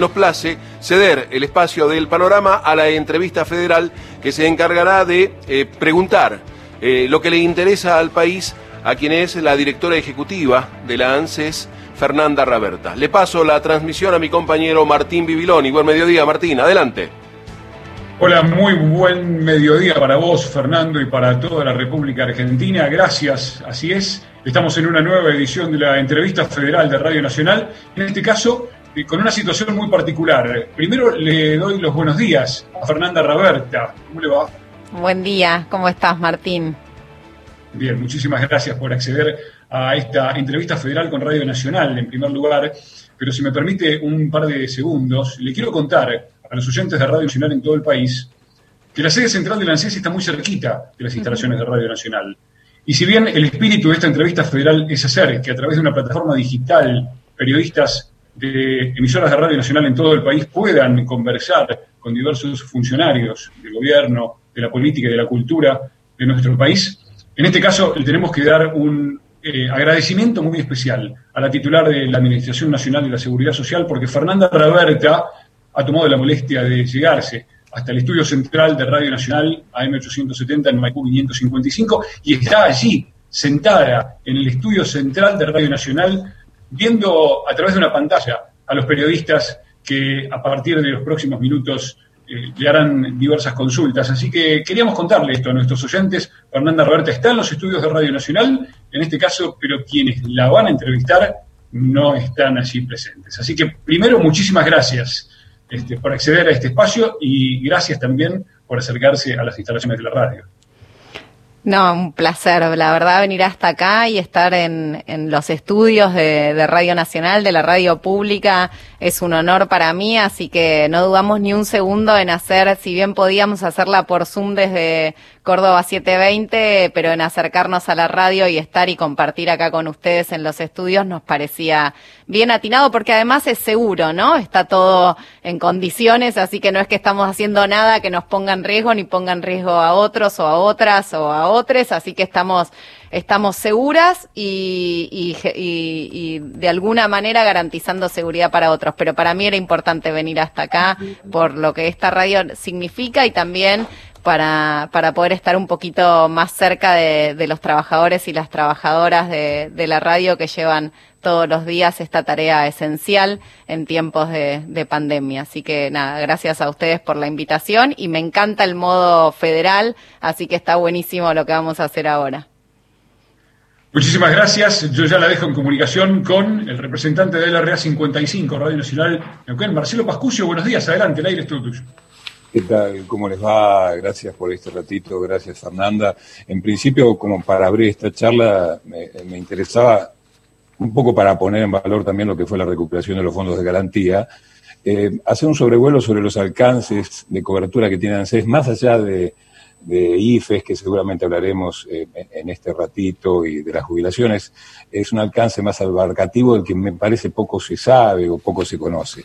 Nos place ceder el espacio del panorama a la entrevista federal que se encargará de eh, preguntar eh, lo que le interesa al país a quien es la directora ejecutiva de la ANSES, Fernanda Raberta. Le paso la transmisión a mi compañero Martín Bibiloni. Buen mediodía, Martín. Adelante. Hola, muy buen mediodía para vos, Fernando, y para toda la República Argentina. Gracias, así es. Estamos en una nueva edición de la entrevista federal de Radio Nacional. En este caso, con una situación muy particular. Primero le doy los buenos días a Fernanda Raberta. ¿Cómo le va? Buen día, ¿cómo estás, Martín? Bien, muchísimas gracias por acceder a esta entrevista federal con Radio Nacional, en primer lugar. Pero si me permite un par de segundos, le quiero contar a los oyentes de Radio Nacional en todo el país que la sede central de la ANSES está muy cerquita de las instalaciones de Radio Nacional. Y si bien el espíritu de esta entrevista federal es hacer que a través de una plataforma digital periodistas de emisoras de Radio Nacional en todo el país puedan conversar con diversos funcionarios del gobierno, de la política y de la cultura de nuestro país. En este caso, le tenemos que dar un eh, agradecimiento muy especial a la titular de la Administración Nacional de la Seguridad Social, porque Fernanda Raberta ha tomado la molestia de llegarse hasta el estudio central de Radio Nacional, AM870 en Maipú 555, y está allí, sentada en el estudio central de Radio Nacional, viendo a través de una pantalla a los periodistas que a partir de los próximos minutos eh, le harán diversas consultas. Así que queríamos contarle esto a nuestros oyentes. Fernanda Roberta está en los estudios de Radio Nacional, en este caso, pero quienes la van a entrevistar no están allí presentes. Así que primero, muchísimas gracias este, por acceder a este espacio y gracias también por acercarse a las instalaciones de la radio. No, un placer, la verdad, venir hasta acá y estar en, en los estudios de, de, Radio Nacional, de la radio pública, es un honor para mí, así que no dudamos ni un segundo en hacer, si bien podíamos hacerla por Zoom desde Córdoba 720, pero en acercarnos a la radio y estar y compartir acá con ustedes en los estudios nos parecía bien atinado, porque además es seguro, ¿no? Está todo en condiciones, así que no es que estamos haciendo nada que nos ponga en riesgo ni ponga en riesgo a otros o a otras o a otros, así que estamos estamos seguras y, y, y, de alguna manera garantizando seguridad para otros. Pero para mí era importante venir hasta acá por lo que esta radio significa y también para, para poder estar un poquito más cerca de, los trabajadores y las trabajadoras de, la radio que llevan todos los días esta tarea esencial en tiempos de, de, pandemia. Así que nada, gracias a ustedes por la invitación y me encanta el modo federal, así que está buenísimo lo que vamos a hacer ahora. Muchísimas gracias. Yo ya la dejo en comunicación con el representante de la REA 55, Radio Nacional Marcelo Pascucio. Buenos días, adelante, el aire es todo tuyo. ¿Qué tal? ¿Cómo les va? Gracias por este ratito, gracias Fernanda. En principio, como para abrir esta charla, me, interesaba un poco para poner en valor también lo que fue la recuperación de los fondos de garantía, eh, hacer un sobrevuelo sobre los alcances de cobertura que tiene ANSES, más allá de, de IFES, que seguramente hablaremos eh, en este ratito, y de las jubilaciones, es un alcance más abarcativo del que me parece poco se sabe o poco se conoce.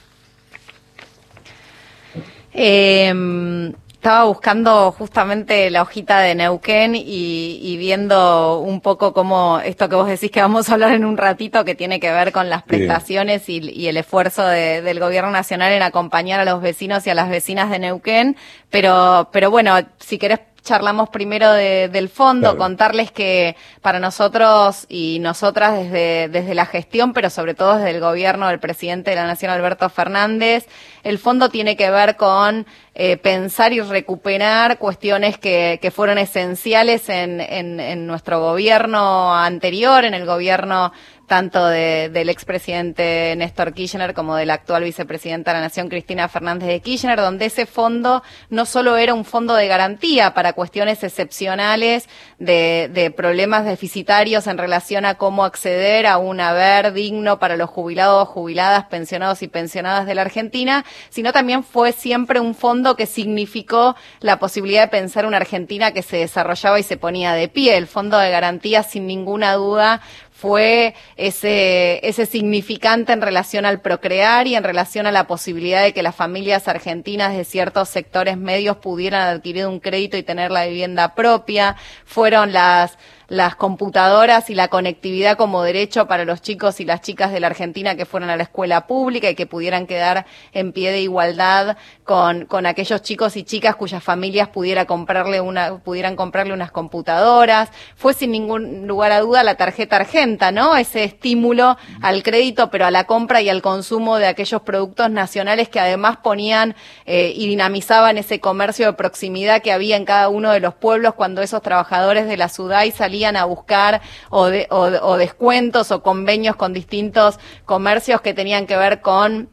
Eh, estaba buscando justamente la hojita de Neuquén y, y, viendo un poco cómo esto que vos decís que vamos a hablar en un ratito, que tiene que ver con las prestaciones y, y, el esfuerzo de, del gobierno nacional en acompañar a los vecinos y a las vecinas de Neuquén. Pero, pero bueno, si querés charlamos primero de, del fondo, claro. contarles que para nosotros y nosotras desde, desde la gestión, pero sobre todo desde el gobierno del presidente de la Nación, Alberto Fernández, el fondo tiene que ver con eh, pensar y recuperar cuestiones que, que fueron esenciales en, en, en nuestro gobierno anterior, en el gobierno tanto de, del expresidente Néstor Kirchner como de la actual vicepresidenta de la Nación, Cristina Fernández de Kirchner, donde ese fondo no solo era un fondo de garantía para cuestiones excepcionales de, de problemas deficitarios en relación a cómo acceder a un haber digno para los jubilados, jubiladas, pensionados y pensionadas de la Argentina, sino también fue siempre un fondo que significó la posibilidad de pensar una Argentina que se desarrollaba y se ponía de pie. El fondo de garantía, sin ninguna duda, fue ese, ese significante en relación al procrear y en relación a la posibilidad de que las familias argentinas de ciertos sectores medios pudieran adquirir un crédito y tener la vivienda propia. Fueron las las computadoras y la conectividad como derecho para los chicos y las chicas de la Argentina que fueran a la escuela pública y que pudieran quedar en pie de igualdad con, con aquellos chicos y chicas cuyas familias pudiera comprarle una, pudieran comprarle unas computadoras. Fue sin ningún lugar a duda la tarjeta argenta, ¿no? Ese estímulo al crédito, pero a la compra y al consumo de aquellos productos nacionales que además ponían eh, y dinamizaban ese comercio de proximidad que había en cada uno de los pueblos cuando esos trabajadores de la SUDAI salían a buscar o, o descuentos o convenios con distintos comercios que tenían que ver con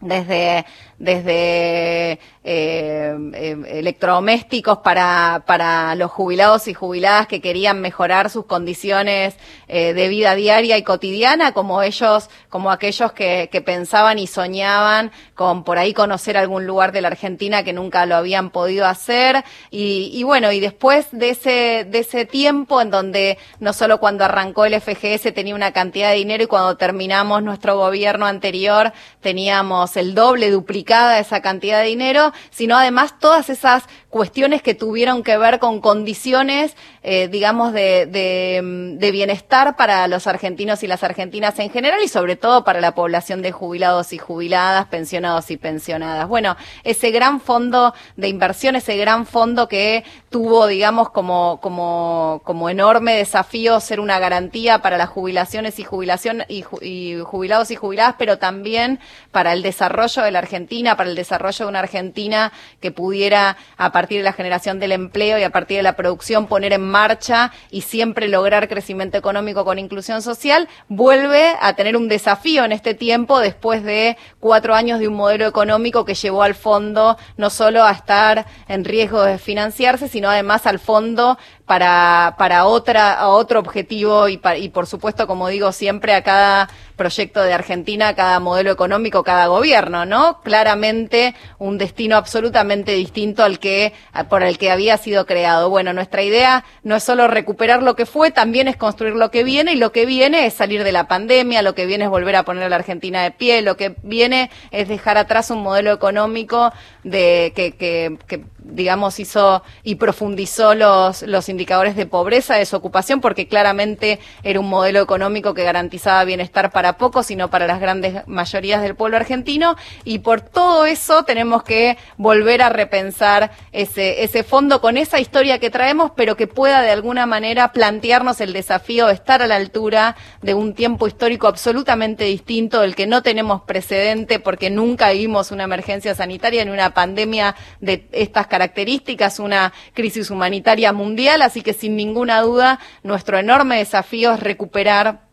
desde desde eh, eh, electrodomésticos para, para los jubilados y jubiladas que querían mejorar sus condiciones eh, de vida diaria y cotidiana, como ellos, como aquellos que, pensaban y soñaban con por ahí conocer algún lugar de la Argentina que nunca lo habían podido hacer. Y, y bueno, y después de ese, de ese tiempo en donde no solo cuando arrancó el FGS tenía una cantidad de dinero y cuando terminamos nuestro gobierno anterior teníamos el doble duplicado esa cantidad de dinero, sino además todas esas cuestiones que tuvieron que ver con condiciones, eh, digamos, de, de, bienestar para los argentinos y las argentinas en general y sobre todo para la población de jubilados y jubiladas, pensionados y pensionadas. Bueno, ese gran fondo de inversión, ese gran fondo que tuvo, digamos, como enorme desafío ser una garantía para las jubilaciones y jubilación y, y jubilados y jubiladas, pero también para el desarrollo de la Argentina, para el desarrollo de una Argentina que pudiera, a partir de la generación del empleo y a partir de la producción poner en marcha y siempre lograr crecimiento económico con inclusión social, vuelve a tener un desafío en este tiempo después de cuatro años de un modelo económico que llevó al fondo no solo a estar en riesgo de financiarse, sino además al fondo para, para otra, otro objetivo y, y por supuesto, como digo siempre, a cada proyecto de Argentina, cada modelo económico, cada gobierno, ¿no? Claramente un destino absolutamente distinto al que, por el que había sido creado. Bueno, nuestra idea no es solo recuperar lo que fue, también es construir lo que viene y lo que viene es salir de la pandemia, lo que viene es volver a poner a la Argentina de pie, lo que viene es dejar atrás un modelo económico de que, que, que digamos, hizo y profundizó los, los indicadores de pobreza, desocupación, porque claramente era un modelo económico que garantizaba bienestar para pocos, sino para las grandes mayorías del pueblo argentino. Y por todo eso tenemos que volver a repensar ese, ese fondo con esa historia que traemos, pero que pueda de alguna manera plantearnos el desafío de estar a la altura de un tiempo histórico absolutamente distinto, del que no tenemos precedente, porque nunca vimos una emergencia sanitaria ni una pandemia de estas características, una crisis humanitaria mundial, así que sin ninguna duda nuestro enorme desafío es recuperar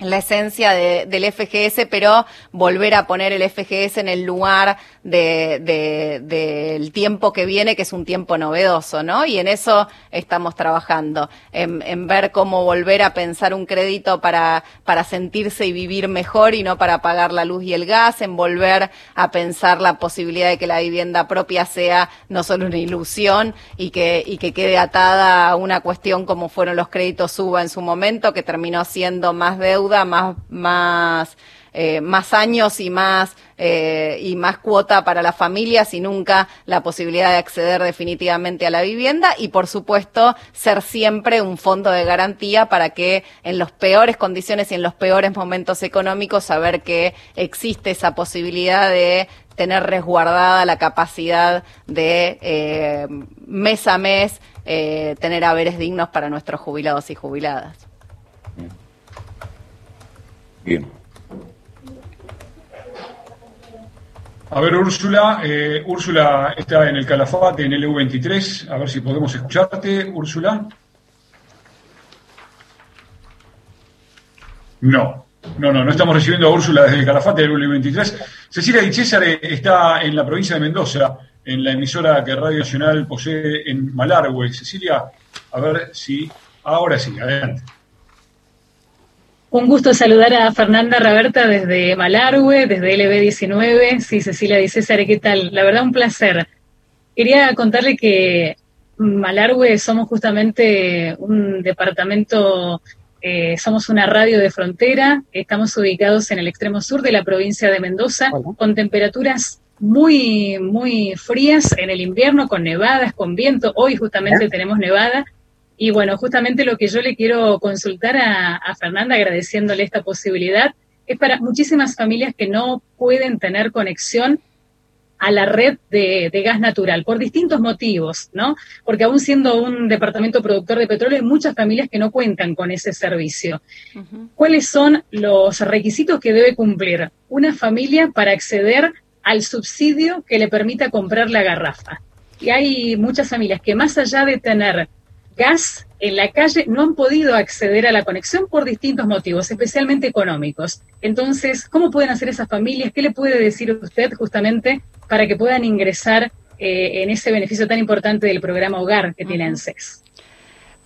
la esencia de, del FGS, pero volver a poner el FGS en el lugar del de, tiempo que viene, que es un tiempo novedoso, ¿no? Y en eso estamos trabajando, en, en, ver cómo volver a pensar un crédito para, para sentirse y vivir mejor y no para pagar la luz y el gas, en volver a pensar la posibilidad de que la vivienda propia sea no solo una ilusión y que, y que quede atada a una cuestión como fueron los créditos SUBA en su momento, que terminó siendo más deuda más, más, eh, más años y más, eh, y más cuota para las familias y nunca la posibilidad de acceder definitivamente a la vivienda y por supuesto ser siempre un fondo de garantía para que en las peores condiciones y en los peores momentos económicos saber que existe esa posibilidad de tener resguardada la capacidad de eh, mes a mes tener haberes dignos para nuestros jubilados y jubiladas. A ver, Úrsula, eh, Úrsula está en el Calafate, en el EU23. A ver si podemos escucharte, Úrsula. No, no, no, no estamos recibiendo a Úrsula desde el Calafate del EU23. Cecilia Di César está en la provincia de Mendoza, en la emisora que Radio Nacional posee en Malargüe. Cecilia, a ver si. Ahora sí, adelante. Un gusto saludar a Fernanda Raberta desde Malargüe, desde LB19. Sí, Cecilia dice, César, ¿qué tal? La verdad, un placer. Quería contarle que Malargüe somos justamente un departamento, eh, somos una radio de frontera, estamos ubicados en el extremo sur de la provincia de Mendoza, con temperaturas muy, muy frías en el invierno, con nevadas, con viento. Hoy justamente tenemos nevada Y bueno, justamente lo que yo le quiero consultar a, Fernanda, agradeciéndole esta posibilidad, es para muchísimas familias que no pueden tener conexión a la red de, gas natural por distintos motivos, ¿no? Porque aún siendo un departamento productor de petróleo, hay muchas familias que no cuentan con ese servicio. ¿Cuáles son los requisitos que debe cumplir una familia para acceder al subsidio que le permita comprar la garrafa? Y hay muchas familias que más allá de tener gas en la calle no han podido acceder a la conexión por distintos motivos, especialmente económicos. Entonces, ¿cómo pueden hacer esas familias? ¿Qué le puede decir usted justamente para que puedan ingresar eh, en ese beneficio tan importante del programa Hogar que tiene ANSES?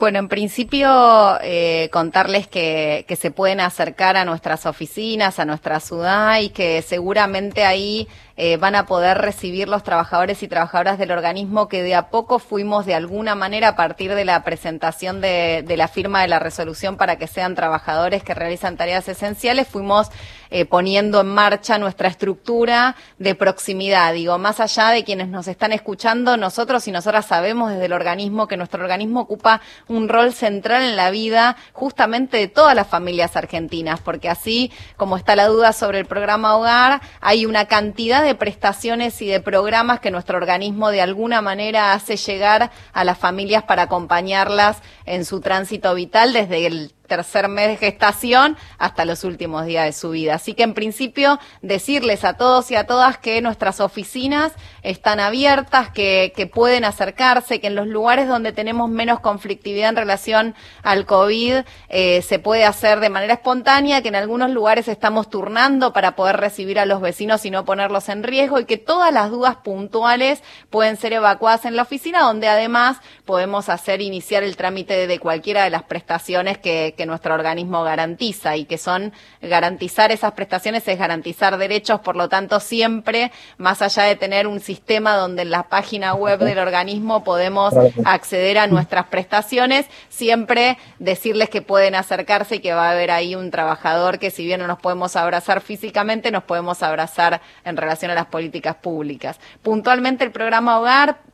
Bueno, en principio eh, contarles que, que, se pueden acercar a nuestras oficinas, a nuestra ciudad y que seguramente ahí eh, van a poder recibir los trabajadores y trabajadoras del organismo que de a poco fuimos de alguna manera a partir de la presentación de, la firma de la resolución para que sean trabajadores que realizan tareas esenciales, fuimos eh, poniendo en marcha nuestra estructura de proximidad. Digo, más allá de quienes nos están escuchando, nosotros y nosotras sabemos desde el organismo que nuestro organismo ocupa un rol central en la vida justamente de todas las familias argentinas, porque así como está la duda sobre el programa Hogar, hay una cantidad de prestaciones y de programas que nuestro organismo de alguna manera hace llegar a las familias para acompañarlas en su tránsito vital desde el tercer mes de gestación hasta los últimos días de su vida. Así que en principio decirles a todos y a todas que nuestras oficinas están abiertas, que, pueden acercarse, que en los lugares donde tenemos menos conflictividad en relación al COVID eh, se puede hacer de manera espontánea, que en algunos lugares estamos turnando para poder recibir a los vecinos y no ponerlos en riesgo y que todas las dudas puntuales pueden ser evacuadas en la oficina, donde además podemos hacer iniciar el trámite de, cualquiera de las prestaciones que nuestro organismo garantiza y que son garantizar esas prestaciones es garantizar derechos, por lo tanto siempre, más allá de tener un sistema donde en la página web del organismo podemos acceder a nuestras prestaciones, siempre decirles que pueden acercarse y que va a haber ahí un trabajador que si bien no nos podemos abrazar físicamente, nos podemos abrazar en relación a las políticas públicas. Puntualmente el programa Hogar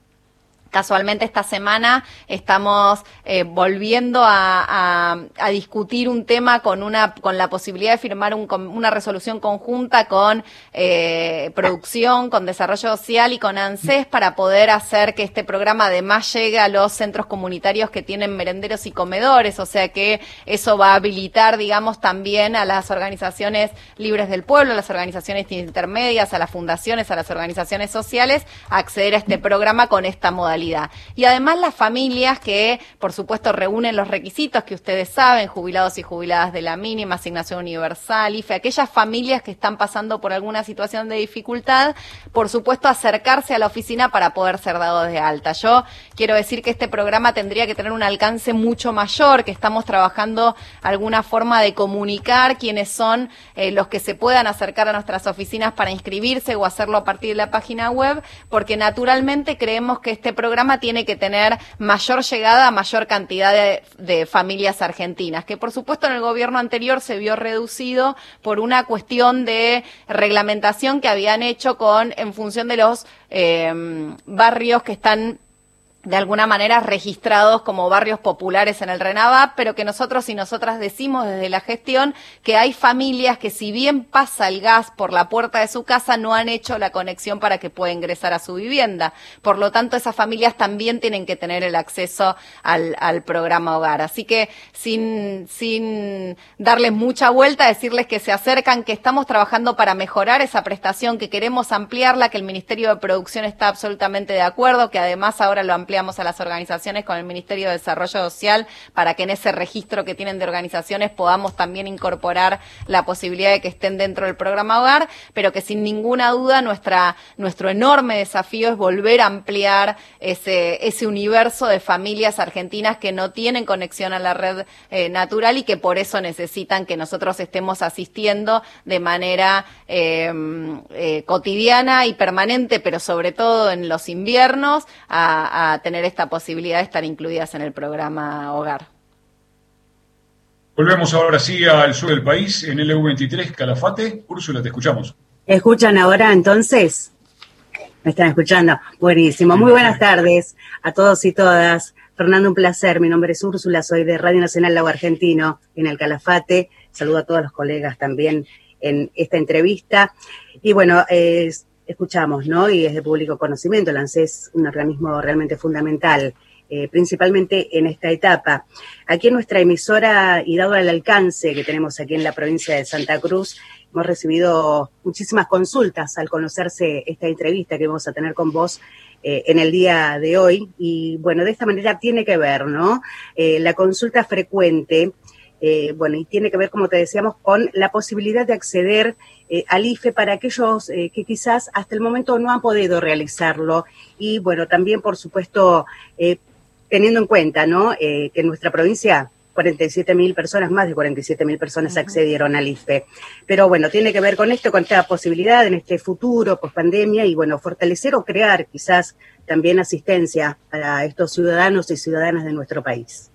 Casualmente esta semana estamos eh, volviendo a, discutir un tema con una con la posibilidad de firmar una resolución conjunta con eh, producción, con desarrollo social y con ANSES para poder hacer que este programa además llegue a los centros comunitarios que tienen merenderos y comedores, o sea que eso va a habilitar, digamos, también a las organizaciones libres del pueblo, a las organizaciones intermedias, a las fundaciones, a las organizaciones sociales, a acceder a este programa con esta modalidad. Y además las familias que, por supuesto, reúnen los requisitos que ustedes saben, jubilados y jubiladas de la mínima, asignación universal, IFE, aquellas familias que están pasando por alguna situación de dificultad, por supuesto, acercarse a la oficina para poder ser dados de alta. Yo quiero decir que este programa tendría que tener un alcance mucho mayor, que estamos trabajando alguna forma de comunicar quiénes son eh, los que se puedan acercar a nuestras oficinas para inscribirse o hacerlo a partir de la página web, porque naturalmente creemos que este programa programa tiene que tener mayor llegada a mayor cantidad de, familias argentinas, que por supuesto en el gobierno anterior se vio reducido por una cuestión de reglamentación que habían hecho con en función de los eh, barrios que están de alguna manera registrados como barrios populares en el RENAVAP, pero que nosotros y nosotras decimos desde la gestión que hay familias que si bien pasa el gas por la puerta de su casa, no han hecho la conexión para que pueda ingresar a su vivienda. Por lo tanto, esas familias también tienen que tener el acceso al, al programa hogar. Así que sin, sin darles mucha vuelta, decirles que se acercan, que estamos trabajando para mejorar esa prestación, que queremos ampliarla, que el Ministerio de Producción está absolutamente de acuerdo, que además ahora lo ampliamos a las organizaciones con el Ministerio de Desarrollo Social para que en ese registro que tienen de organizaciones podamos también incorporar la posibilidad de que estén dentro del programa Hogar, pero que sin ninguna duda nuestra, nuestro enorme desafío es volver a ampliar ese, ese universo de familias argentinas que no tienen conexión a la red eh, natural y que por eso necesitan que nosotros estemos asistiendo de manera eh, eh, cotidiana y permanente, pero sobre todo en los inviernos, a tener esta posibilidad de estar incluidas en el programa Hogar. Volvemos ahora sí al sur del país, en el EU23, Calafate. Úrsula, te escuchamos. ¿Escuchan ahora entonces? ¿Me están escuchando? Buenísimo. Muy buenas tardes a todos y todas. Fernando, un placer. Mi nombre es Úrsula, soy de Radio Nacional Lago Argentino en el Calafate. Saludo a todos los colegas también en esta entrevista. Y bueno, escuchamos, ¿no? Y es de público conocimiento. El es un organismo realmente fundamental, eh, principalmente en esta etapa. Aquí en nuestra emisora, y dado el alcance que tenemos aquí en la provincia de Santa Cruz, hemos recibido muchísimas consultas al conocerse esta entrevista que vamos a tener con vos eh, en el día de hoy. Y bueno, de esta manera tiene que ver, ¿no? Eh, la consulta frecuente, eh, bueno, y tiene que ver, como te decíamos, con la posibilidad de acceder al IFE para aquellos que quizás hasta el momento no han podido realizarlo. Y bueno, también, por supuesto, teniendo en cuenta, ¿no? que en nuestra provincia 47 mil personas, más de 47 mil personas accedieron al IFE. Pero bueno, tiene que ver con esto, con esta posibilidad en este futuro, post pandemia, y bueno, fortalecer o crear quizás también asistencia para estos ciudadanos y ciudadanas de nuestro país.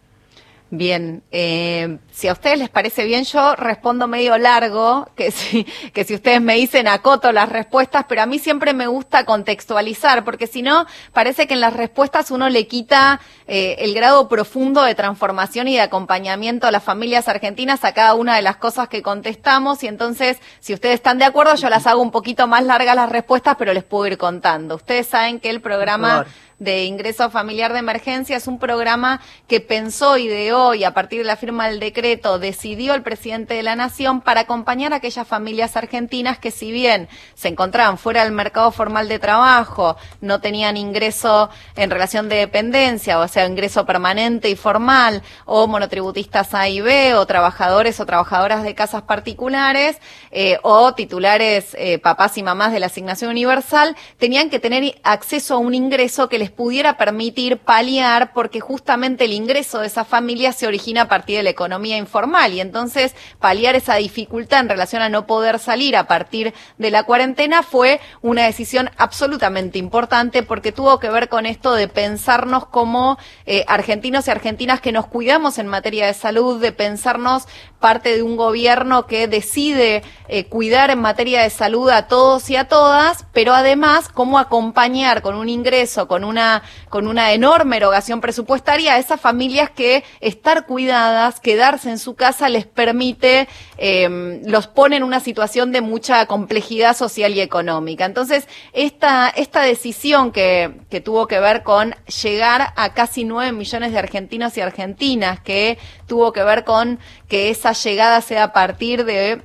Bien, eh, si a ustedes les parece bien, yo respondo medio largo, que si, que si ustedes me dicen acoto las respuestas, pero a mí siempre me gusta contextualizar, porque si no, parece que en las respuestas uno le quita eh, el grado profundo de transformación y de acompañamiento a las familias argentinas a cada una de las cosas que contestamos, y entonces, si ustedes están de acuerdo, yo las hago un poquito más largas las respuestas, pero les puedo ir contando. Ustedes saben que el programa de ingreso familiar de emergencia es un programa que pensó, ideó y a partir de la firma del decreto decidió el presidente de la Nación para acompañar a aquellas familias argentinas que si bien se encontraban fuera del mercado formal de trabajo, no tenían ingreso en relación de dependencia, o sea, ingreso permanente y formal, o monotributistas A y B, o trabajadores o trabajadoras de casas particulares, eh, o titulares eh, papás y mamás de la asignación universal, tenían que tener acceso a un ingreso que les pudiera permitir paliar porque justamente el ingreso de esa familia se origina a partir de la economía informal. Y entonces paliar esa dificultad en relación a no poder salir a partir de la cuarentena fue una decisión absolutamente importante porque tuvo que ver con esto de pensarnos como eh, argentinos y argentinas que nos cuidamos en materia de salud, de pensarnos parte de un gobierno que decide eh, cuidar en materia de salud a todos y a todas, pero además cómo acompañar con un ingreso, con una, con una enorme erogación presupuestaria a esas familias que estar cuidadas, quedarse en su casa les permite, eh, los pone en una situación de mucha complejidad social y económica. Entonces, esta, esta decisión que, que tuvo que ver con llegar a casi nueve millones de argentinos y argentinas, que tuvo que ver con que esa llegada sea a partir de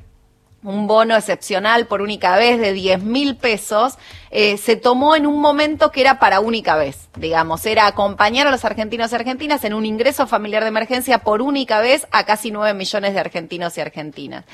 un bono excepcional por única vez de 10 mil pesos, eh, se tomó en un momento que era para única vez, digamos, era acompañar a los argentinos y argentinas en un ingreso familiar de emergencia por única vez a casi 9 millones de argentinos y argentinas.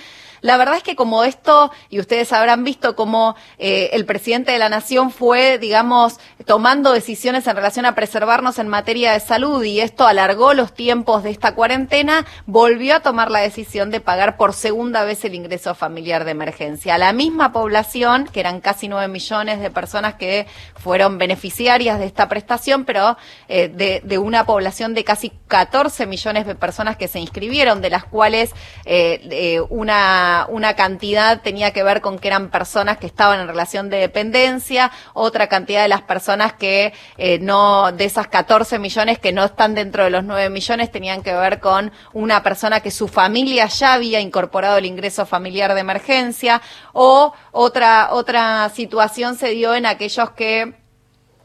La verdad es que como esto, y ustedes habrán visto cómo eh, el presidente de la Nación fue, digamos, tomando decisiones en relación a preservarnos en materia de salud y esto alargó los tiempos de esta cuarentena, volvió a tomar la decisión de pagar por segunda vez el ingreso familiar de emergencia. La misma población, que eran casi 9 millones de personas que fueron beneficiarias de esta prestación, pero eh, de, de, una población de casi 14 millones de personas que se inscribieron, de las cuales eh, una una, cantidad tenía que ver con que eran personas que estaban en relación de dependencia, otra cantidad de las personas que eh, no, de esas 14 millones que no están dentro de los 9 millones, tenían que ver con una persona que su familia ya había incorporado el ingreso familiar de emergencia, o otra, otra situación se dio en aquellos que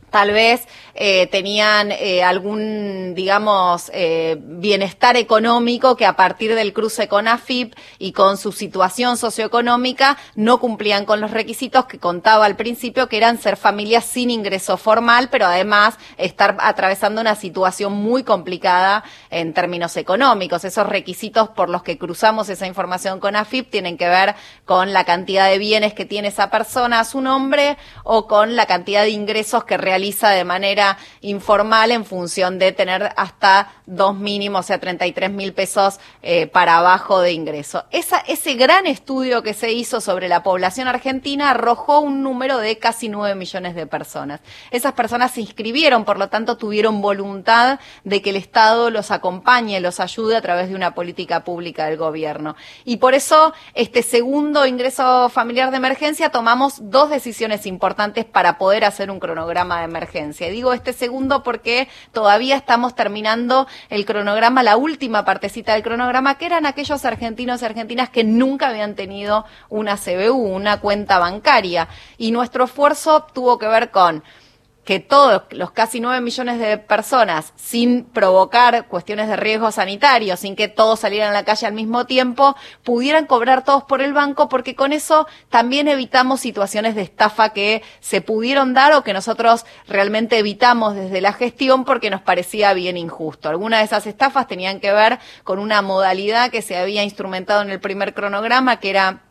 tal vez eh, tenían eh, algún, digamos, eh, bienestar económico que a partir del cruce con AFIP y con su situación socioeconómica no cumplían con los requisitos que contaba al principio, que eran ser familias sin ingreso formal, pero además estar atravesando una situación muy complicada en términos económicos. Esos requisitos por los que cruzamos esa información con AFIP tienen que ver con la cantidad de bienes que tiene esa persona a su nombre o con la cantidad de ingresos que realiza realiza de manera informal en función de tener hasta dos mínimos, o sea, 33 mil pesos eh, para abajo de ingreso. Esa, ese gran estudio que se hizo sobre la población argentina arrojó un número de casi 9 millones de personas. Esas personas se inscribieron, por lo tanto, tuvieron voluntad de que el Estado los acompañe, los ayude a través de una política pública del gobierno. Y por eso, este segundo ingreso familiar de emergencia, tomamos dos decisiones importantes para poder hacer un cronograma de emergencia. Y digo este segundo porque todavía estamos terminando el cronograma, la última partecita del cronograma, que eran aquellos argentinos y argentinas que nunca habían tenido una CBU, una cuenta bancaria. Y nuestro esfuerzo tuvo que ver con que todos los casi 9 millones de personas, sin provocar cuestiones de riesgo sanitario, sin que todos salieran a la calle al mismo tiempo, pudieran cobrar todos por el banco, porque con eso también evitamos situaciones de estafa que se pudieron dar o que nosotros realmente evitamos desde la gestión porque nos parecía bien injusto. Algunas de esas estafas tenían que ver con una modalidad que se había instrumentado en el primer cronograma, que era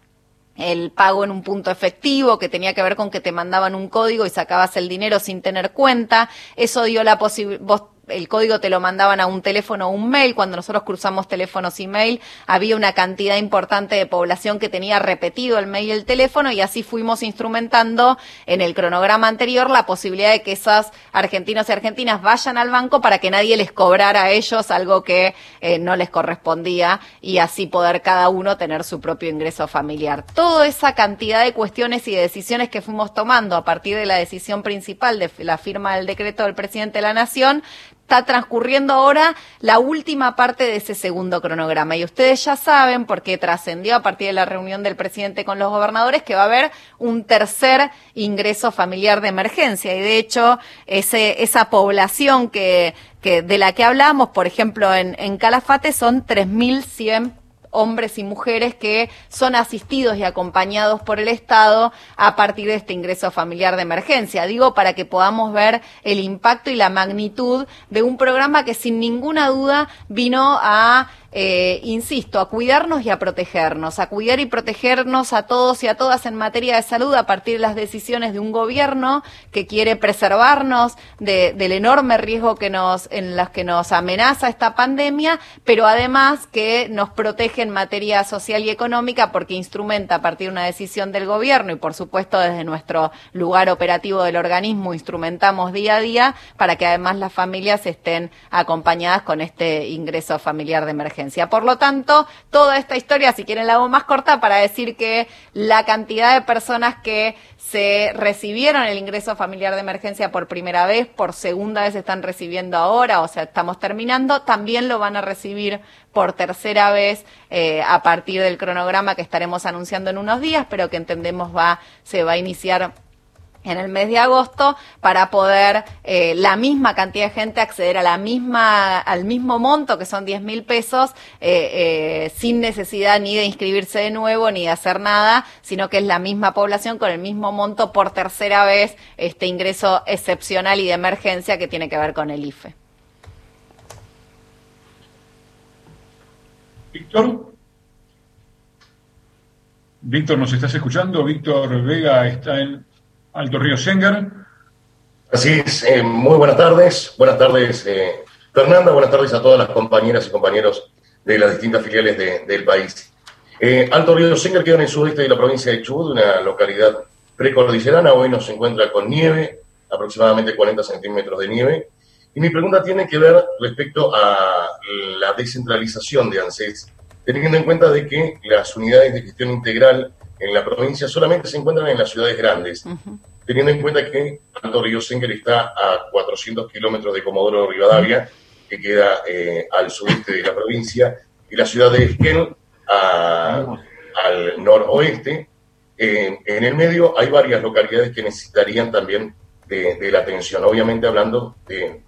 el pago en un punto efectivo, que tenía que ver con que te mandaban un código y sacabas el dinero sin tener cuenta. Eso dio la posibilidad, el código te lo mandaban a un teléfono o un mail. Cuando nosotros cruzamos teléfonos y mail, había una cantidad importante de población que tenía repetido el mail y el teléfono y así fuimos instrumentando en el cronograma anterior la posibilidad de que esos argentinos y argentinas vayan al banco para que nadie les cobrara a ellos algo que eh, no les correspondía y así poder cada uno tener su propio ingreso familiar. Toda esa cantidad de cuestiones y de decisiones que fuimos tomando a partir de la decisión principal de la firma del decreto del presidente de la Nación está transcurriendo ahora la última parte de ese segundo cronograma. Y ustedes ya saben, porque trascendió a partir de la reunión del presidente con los gobernadores, que va a haber un tercer ingreso familiar de emergencia. Y de hecho, ese, esa población que, que, de la que hablamos, por ejemplo, en, en Calafate, son 3.100 hombres y mujeres que son asistidos y acompañados por el Estado a partir de este ingreso familiar de emergencia. Digo, para que podamos ver el impacto y la magnitud de un programa que sin ninguna duda vino a eh, insisto, a cuidarnos y a protegernos, a cuidar y protegernos a todos y a todas en materia de salud a partir de las decisiones de un gobierno que quiere preservarnos del enorme riesgo que nos, en las que nos amenaza esta pandemia, pero además que nos protege en materia social y económica porque instrumenta a partir de una decisión del gobierno y por supuesto desde nuestro lugar operativo del organismo instrumentamos día a día para que además las familias estén acompañadas con este ingreso familiar de emergencia. Por lo tanto, toda esta historia, si quieren la hago más corta, para decir que la cantidad de personas que se recibieron el ingreso familiar de emergencia por primera vez, por segunda vez están recibiendo ahora, o sea, estamos terminando, también lo van a recibir por tercera vez eh, a partir del cronograma que estaremos anunciando en unos días, pero que entendemos va, se va a iniciar en el mes de agosto para poder eh, la misma cantidad de gente acceder a la misma al mismo monto que son 10 mil pesos eh, eh, sin necesidad ni de inscribirse de nuevo ni de hacer nada sino que es la misma población con el mismo monto por tercera vez este ingreso excepcional y de emergencia que tiene que ver con el IFE. Víctor. Víctor, ¿nos estás escuchando? Víctor Vega está en Alto Río Senger. Así es, eh, muy buenas tardes. Buenas tardes, eh, Fernanda. Buenas tardes a todas las compañeras y compañeros de las distintas filiales del país. Eh, Alto Río Senger queda en el sudeste de la provincia de Chubut, una localidad precordillerana. Hoy nos encuentra con nieve, aproximadamente 40 centímetros de nieve. Y mi pregunta tiene que ver respecto a la descentralización de ANSES, teniendo en cuenta de que las unidades de gestión integral en la provincia solamente se encuentran en las ciudades grandes, teniendo en cuenta que Alto Río Senger está a 400 kilómetros de Comodoro Rivadavia, que queda eh, al sudeste de la provincia, y la ciudad de Esquel al noroeste. en el medio hay varias localidades que necesitarían también de, la atención, obviamente hablando de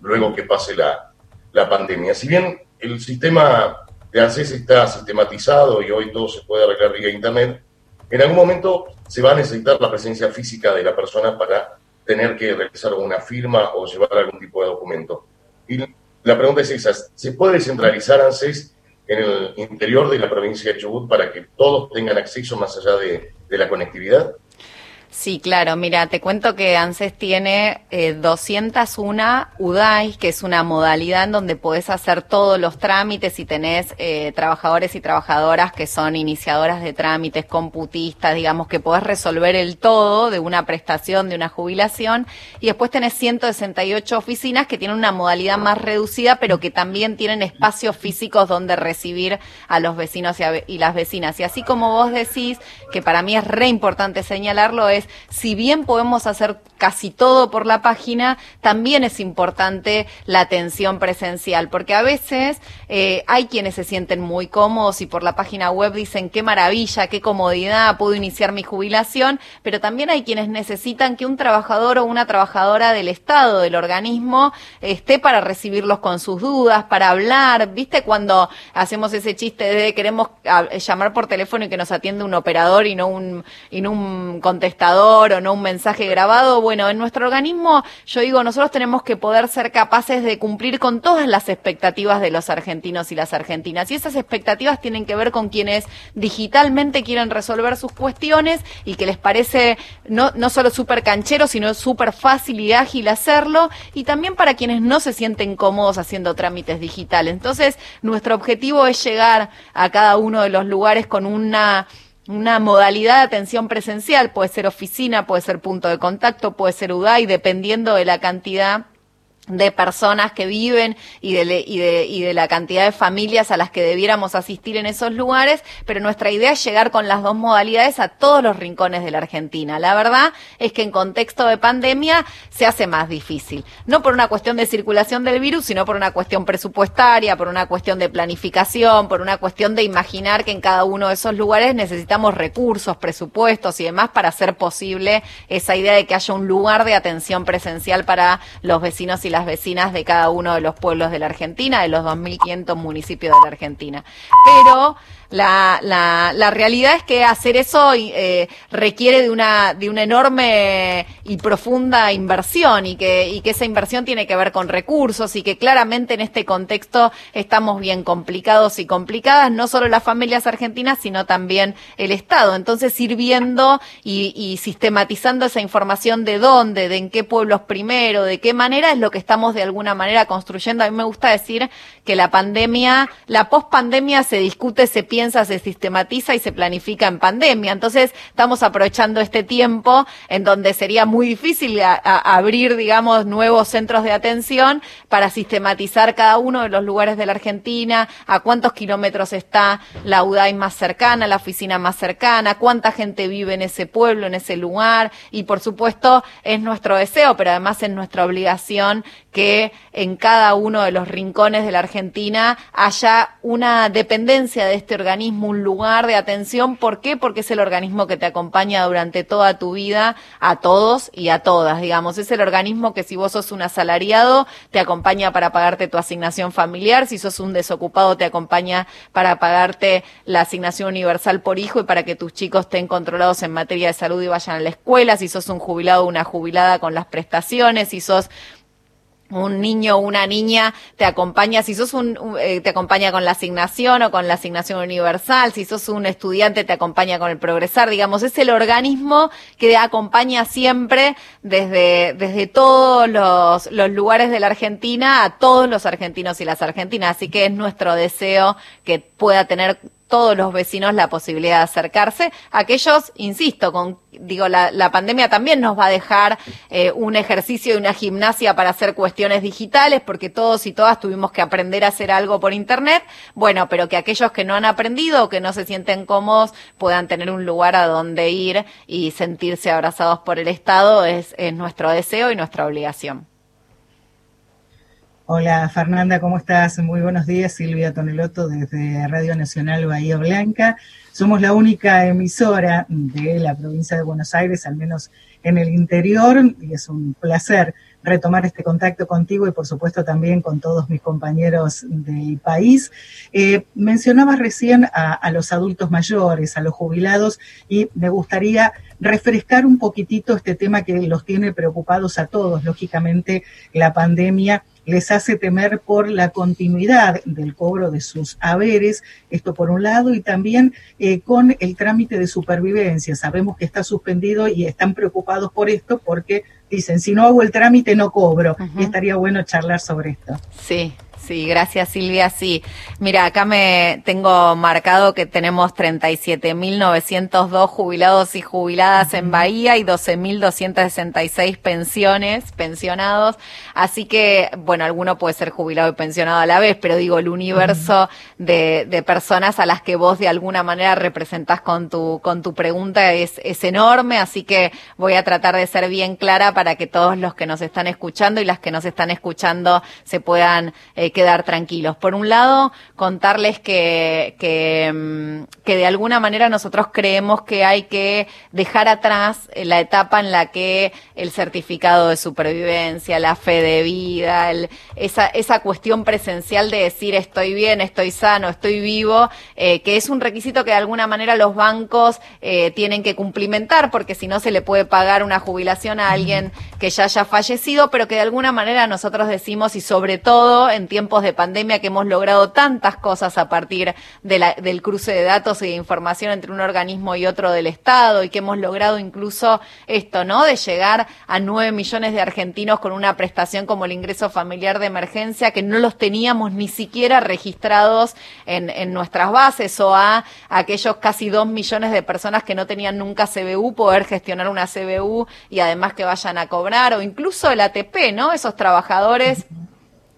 luego que pase la, la pandemia. Si bien el sistema de ANSES está sistematizado y hoy todo se puede arreglar vía Internet, en algún momento se va a necesitar la presencia física de la persona para tener que realizar una firma o llevar algún tipo de documento. Y la pregunta es esa, ¿se puede centralizar ANSES en el interior de la provincia de Chubut para que todos tengan acceso más allá de, de la conectividad? Sí, claro. Mira, te cuento que ANSES tiene eh, 201 UDAIs, que es una modalidad en donde podés hacer todos los trámites y tenés eh, trabajadores y trabajadoras que son iniciadoras de trámites, computistas, digamos, que podés resolver el todo de una prestación, de una jubilación. Y después tenés 168 oficinas que tienen una modalidad más reducida, pero que también tienen espacios físicos donde recibir a los vecinos y, y las vecinas. Y así como vos decís, que para mí es re importante señalarlo, es si bien podemos hacer casi todo por la página, también es importante la atención presencial, porque a veces eh, hay quienes se sienten muy cómodos y por la página web dicen qué maravilla, qué comodidad, puedo iniciar mi jubilación, pero también hay quienes necesitan que un trabajador o una trabajadora del Estado, del organismo, esté para recibirlos con sus dudas, para hablar. ¿Viste cuando hacemos ese chiste de queremos ah, llamar por teléfono y que nos atiende un operador y no un, y no un contestador o no un mensaje grabado? Bueno, en nuestro organismo, yo digo, nosotros tenemos que poder ser capaces de cumplir con todas las expectativas de los argentinos y las argentinas. Y esas expectativas tienen que ver con quienes digitalmente quieren resolver sus cuestiones y que les parece no, no solo súper canchero, sino súper fácil y ágil hacerlo. Y también para quienes no se sienten cómodos haciendo trámites digitales. Entonces, nuestro objetivo es llegar a cada uno de los lugares con una una modalidad de atención presencial, puede ser oficina, puede ser punto de contacto, puede ser UDAI, dependiendo de la cantidad de personas que viven y de, y, de, y de la cantidad de familias a las que debiéramos asistir en esos lugares, pero nuestra idea es llegar con las dos modalidades a todos los rincones de la Argentina. La verdad es que en contexto de pandemia se hace más difícil, no por una cuestión de circulación del virus, sino por una cuestión presupuestaria, por una cuestión de planificación, por una cuestión de imaginar que en cada uno de esos lugares necesitamos recursos, presupuestos y demás para hacer posible esa idea de que haya un lugar de atención presencial para los vecinos y vecinas de cada uno de los pueblos de la Argentina, de los 2.500 municipios de la Argentina. Pero la, la, la realidad es que hacer eso eh, requiere de una, de una enorme y profunda inversión y que, y que esa inversión tiene que ver con recursos y que claramente en este contexto estamos bien complicados y complicadas, no solo las familias argentinas, sino también el Estado. Entonces, ir viendo y, y sistematizando esa información de dónde, de en qué pueblos primero, de qué manera es lo que estamos de alguna manera construyendo. A mí me gusta decir que la pandemia, la pospandemia se discute, se piensa, se sistematiza y se planifica en pandemia. Entonces, estamos aprovechando este tiempo en donde sería muy difícil abrir, digamos, nuevos centros de atención para sistematizar cada uno de los lugares de la Argentina, a cuántos kilómetros está la UDAI más cercana, la oficina más cercana, cuánta gente vive en ese pueblo, en ese lugar. Y, por supuesto, es nuestro deseo, pero además es nuestra obligación que en cada uno de los rincones de la Argentina haya una dependencia de este organismo un lugar de atención. ¿Por qué? Porque es el organismo que te acompaña durante toda tu vida a todos y a todas, digamos. Es el organismo que si vos sos un asalariado, te acompaña para pagarte tu asignación familiar. Si sos un desocupado, te acompaña para pagarte la asignación universal por hijo y para que tus chicos estén controlados en materia de salud y vayan a la escuela. Si sos un jubilado o una jubilada con las prestaciones. Si sos un niño o una niña te acompaña, si sos un, eh, te acompaña con la asignación o con la asignación universal, si sos un estudiante te acompaña con el progresar, digamos, es el organismo que acompaña siempre desde, desde todos los, los lugares de la Argentina a todos los argentinos y las argentinas, así que es nuestro deseo que pueda tener todos los vecinos la posibilidad de acercarse. Aquellos, insisto, con, digo, la, la pandemia también nos va a dejar eh, un ejercicio y una gimnasia para hacer cuestiones digitales, porque todos y todas tuvimos que aprender a hacer algo por Internet. Bueno, pero que aquellos que no han aprendido o que no se sienten cómodos puedan tener un lugar a donde ir y sentirse abrazados por el Estado es, es nuestro deseo y nuestra obligación. Hola Fernanda, ¿cómo estás? Muy buenos días, Silvia Toneloto desde Radio Nacional Bahía Blanca. Somos la única emisora de la provincia de Buenos Aires, al menos en el interior, y es un placer retomar este contacto contigo y por supuesto también con todos mis compañeros del país. Eh, mencionabas recién a, a los adultos mayores, a los jubilados, y me gustaría refrescar un poquitito este tema que los tiene preocupados a todos, lógicamente la pandemia les hace temer por la continuidad del cobro de sus haberes, esto por un lado, y también eh, con el trámite de supervivencia. Sabemos que está suspendido y están preocupados por esto porque dicen, si no hago el trámite no cobro. Y estaría bueno charlar sobre esto. Sí, Sí, gracias Silvia. Sí, mira, acá me tengo marcado que tenemos 37.902 jubilados y jubiladas en Bahía y 12.266 pensiones, pensionados. Así que, bueno, alguno puede ser jubilado y pensionado a la vez, pero digo, el universo de, de personas a las que vos de alguna manera representás con tu, con tu pregunta es, es enorme. Así que voy a tratar de ser bien clara para que todos los que nos están escuchando y las que nos están escuchando se puedan eh, quedar tranquilos. Por un lado, contarles que, que, mm, que, de alguna manera nosotros creemos que hay que dejar atrás la etapa en la que el certificado de supervivencia, la fe de vida, esa, esa cuestión presencial de decir estoy bien, estoy sano, estoy vivo, eh, que es un requisito que de alguna manera los bancos eh, tienen que cumplimentar porque si no se le puede pagar una jubilación a alguien que ya haya fallecido, pero que de alguna manera nosotros decimos y sobre todo en tiempos de pandemia que hemos logrado tantas cosas a partir de la, del cruce de datos y de información entre un organismo y otro del Estado y que hemos logrado incluso esto, ¿no? De llegar a nueve millones de argentinos con una prestación como el ingreso familiar de emergencia que no los teníamos ni siquiera registrados en, en nuestras bases o a aquellos casi dos millones de personas que no tenían nunca CBU poder gestionar una CBU y además que vayan a cobrar o incluso el ATP, ¿no? Esos trabajadores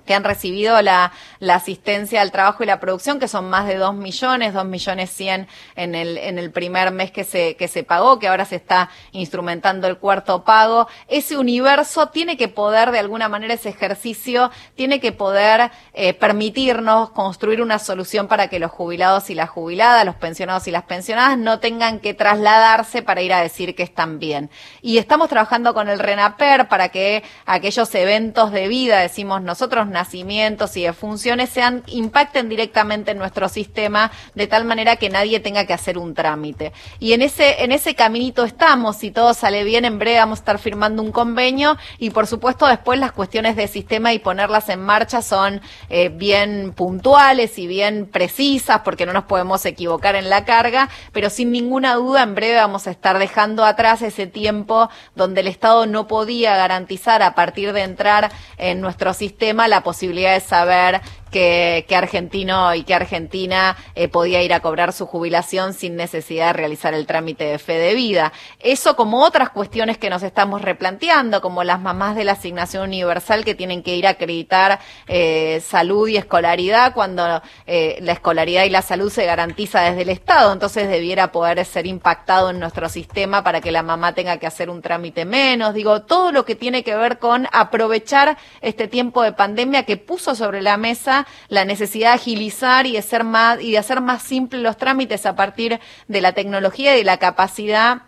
que han recibido la, la, asistencia al trabajo y la producción, que son más de 2 millones, 2 millones 100 en el, en el primer mes que se, que se pagó, que ahora se está instrumentando el cuarto pago. Ese universo tiene que poder, de alguna manera, ese ejercicio tiene que poder eh, permitirnos construir una solución para que los jubilados y las jubiladas, los pensionados y las pensionadas no tengan que trasladarse para ir a decir que están bien. Y estamos trabajando con el RENAPER para que aquellos eventos de vida, decimos nosotros, nacimientos y defunciones sean, impacten directamente en nuestro sistema de tal manera que nadie tenga que hacer un trámite. Y en ese, en ese caminito estamos, si todo sale bien, en breve vamos a estar firmando un convenio y por supuesto después las cuestiones de sistema y ponerlas en marcha son eh, bien puntuales y bien precisas porque no nos podemos equivocar en la carga, pero sin ninguna duda en breve vamos a estar dejando atrás ese tiempo donde el Estado no podía garantizar a partir de entrar en nuestro sistema la posibilidad de saber que, argentino y que argentina eh, podía ir a cobrar su jubilación sin necesidad de realizar el trámite de fe de vida. Eso como otras cuestiones que nos estamos replanteando, como las mamás de la asignación universal que tienen que ir a acreditar eh, salud y escolaridad cuando eh, la escolaridad y la salud se garantiza desde el Estado, entonces debiera poder ser impactado en nuestro sistema para que la mamá tenga que hacer un trámite menos. Digo, todo lo que tiene que ver con aprovechar este tiempo de pandemia que puso sobre la mesa la necesidad de agilizar y de, ser más, y de hacer más simples los trámites a partir de la tecnología y de la capacidad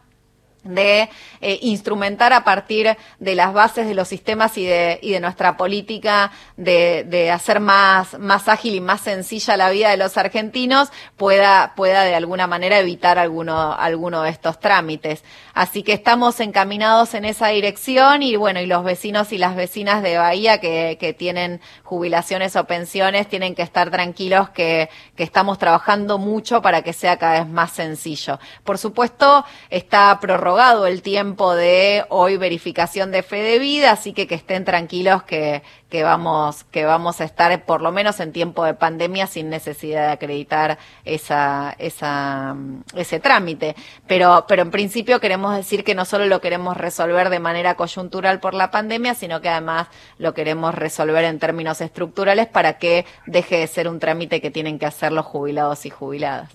de eh, instrumentar a partir de las bases de los sistemas y de, y de nuestra política de, de, hacer más, más ágil y más sencilla la vida de los argentinos, pueda, pueda de alguna manera evitar alguno, alguno de estos trámites. Así que estamos encaminados en esa dirección y bueno, y los vecinos y las vecinas de Bahía que, que tienen jubilaciones o pensiones tienen que estar tranquilos que, que estamos trabajando mucho para que sea cada vez más sencillo. Por supuesto, está prorrogado el tiempo de hoy verificación de fe de vida, así que que estén tranquilos que, que vamos, que vamos a estar por lo menos en tiempo de pandemia sin necesidad de acreditar esa, esa, ese trámite. Pero, pero en principio queremos decir que no solo lo queremos resolver de manera coyuntural por la pandemia, sino que además lo queremos resolver en términos estructurales para que deje de ser un trámite que tienen que hacer los jubilados y jubiladas.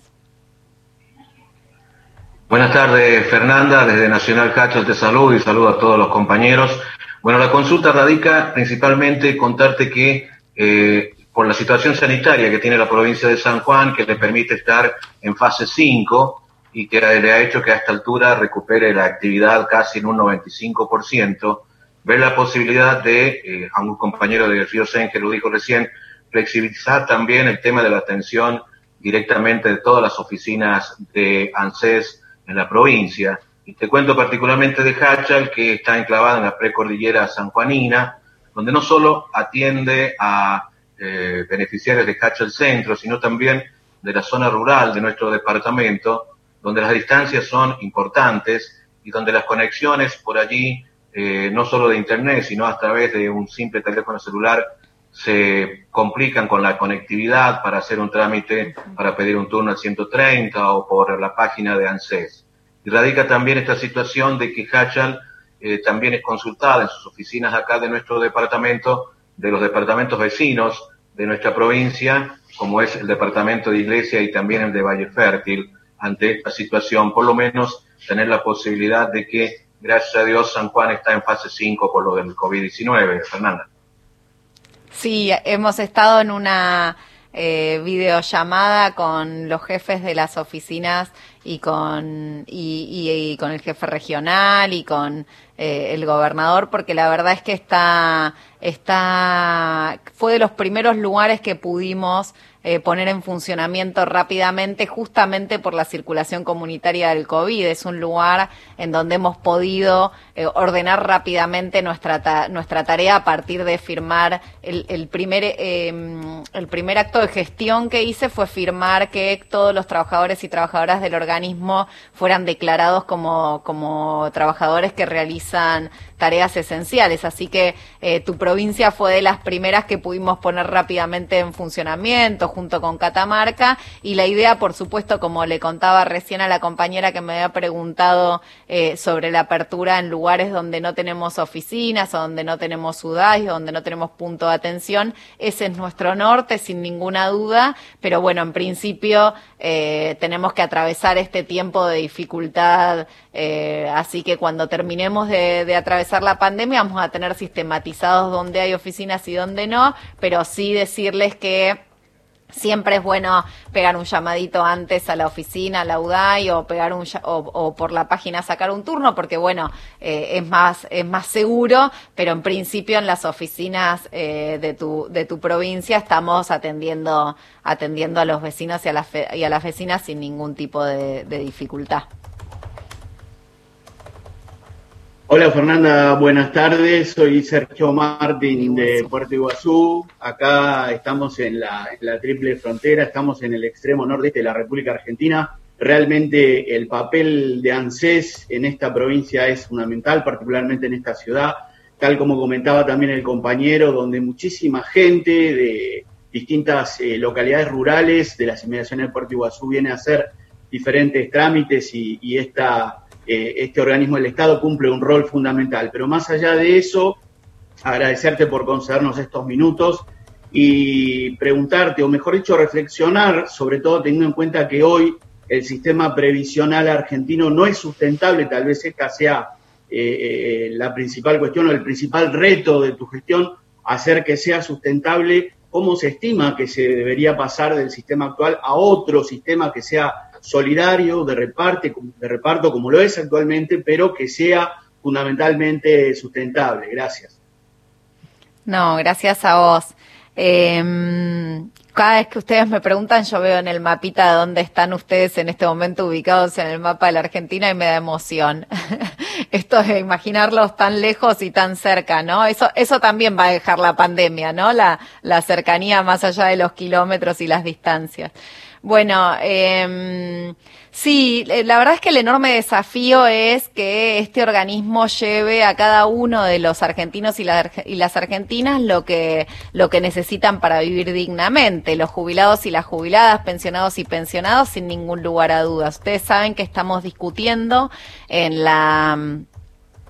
Buenas tardes, Fernanda, desde Nacional Cacho te saludo y saludo a todos los compañeros. Bueno, la consulta radica principalmente contarte que eh, por la situación sanitaria que tiene la provincia de San Juan, que le permite estar en fase 5 y que le ha hecho que a esta altura recupere la actividad casi en un 95%, ver la posibilidad de, eh, a un compañero de Río Sen que lo dijo recién, flexibilizar también el tema de la atención directamente de todas las oficinas de ANSES en la provincia. Y te cuento particularmente de Hachal, que está enclavada en la precordillera sanjuanina, donde no solo atiende a eh, beneficiarios de Hachal Centro, sino también de la zona rural de nuestro departamento, donde las distancias son importantes y donde las conexiones por allí, eh, no solo de Internet, sino a través de un simple teléfono celular, se complican con la conectividad para hacer un trámite, para pedir un turno al 130 o por la página de ANSES. Y radica también esta situación de que Hachal eh, también es consultada en sus oficinas acá de nuestro departamento, de los departamentos vecinos de nuestra provincia, como es el departamento de Iglesia y también el de Valle Fértil, ante esta situación, por lo menos tener la posibilidad de que, gracias a Dios, San Juan está en fase 5 por lo del COVID-19, Fernanda. Sí, hemos estado en una eh, videollamada con los jefes de las oficinas y con, y, con el jefe regional y con eh, el gobernador, porque la verdad es que está, está, fue de los primeros lugares que pudimos eh, poner en funcionamiento rápidamente justamente por la circulación comunitaria del COVID. Es un lugar en donde hemos podido eh, ordenar rápidamente nuestra, nuestra tarea a partir de firmar el, primer, em, el primer acto de gestión que hice fue firmar que todos los trabajadores y trabajadoras del organismo fueran declarados como, como trabajadores que realizan tareas esenciales. Así que eh, tu provincia fue de las primeras que pudimos poner rápidamente en funcionamiento junto con Catamarca. Y la idea, por supuesto, como le contaba recién a la compañera que me había preguntado eh, sobre la apertura en lugares donde no tenemos oficinas o donde no tenemos UDAI, donde no tenemos punto de atención, ese es nuestro norte, sin ninguna duda, pero bueno, en principio eh, tenemos que atravesar este tiempo de dificultad, así que cuando terminemos de, de atravesar la pandemia, vamos a tener sistematizados dónde hay oficinas y dónde no, pero sí decirles que Siempre es bueno pegar un llamadito antes a la oficina, a la UDAI, o pegar un o, por la página sacar un turno, porque bueno, eh, es más es más seguro, pero en principio en las oficinas eh, de tu de tu provincia estamos atendiendo atendiendo a los vecinos y a las y a las vecinas sin ningún tipo de dificultad. Hola Fernanda, buenas tardes. Soy Sergio Martín de Puerto Iguazú. Acá estamos en la, triple frontera, estamos en el extremo norte de la República Argentina. Realmente el papel de ANSES en esta provincia es fundamental, particularmente en esta ciudad, tal como comentaba también el compañero, donde muchísima gente de distintas eh, localidades rurales de las inmediaciones de Puerto Iguazú viene a hacer diferentes trámites y, y esta eh, este organismo del Estado cumple un rol fundamental. Pero más allá de eso, agradecerte por concedernos estos minutos y preguntarte, o mejor dicho, reflexionar, sobre todo teniendo en cuenta que hoy el sistema previsional argentino no es sustentable, tal vez esta sea eh, eh, la principal cuestión o el principal reto de tu gestión, hacer que sea sustentable, cómo se estima que se debería pasar del sistema actual a otro sistema que sea solidario, de, reparte, de reparto como lo es actualmente, pero que sea fundamentalmente sustentable. Gracias. No, gracias a vos. Em, cada vez que ustedes me preguntan, yo veo en el mapita dónde están ustedes en este momento ubicados en el mapa de la Argentina y me da emoción. Esto de imaginarlos tan lejos y tan cerca, ¿no? Eso, eso también va a dejar la pandemia, ¿no? La, la cercanía más allá de los kilómetros y las distancias. Bueno, eh, sí, la verdad es que el enorme desafío es que este organismo lleve a cada uno de los argentinos y, las argentinas lo que, lo que necesitan para vivir dignamente, los jubilados y las jubiladas, pensionados y pensionados, sin ningún lugar a dudas. Ustedes saben que estamos discutiendo en la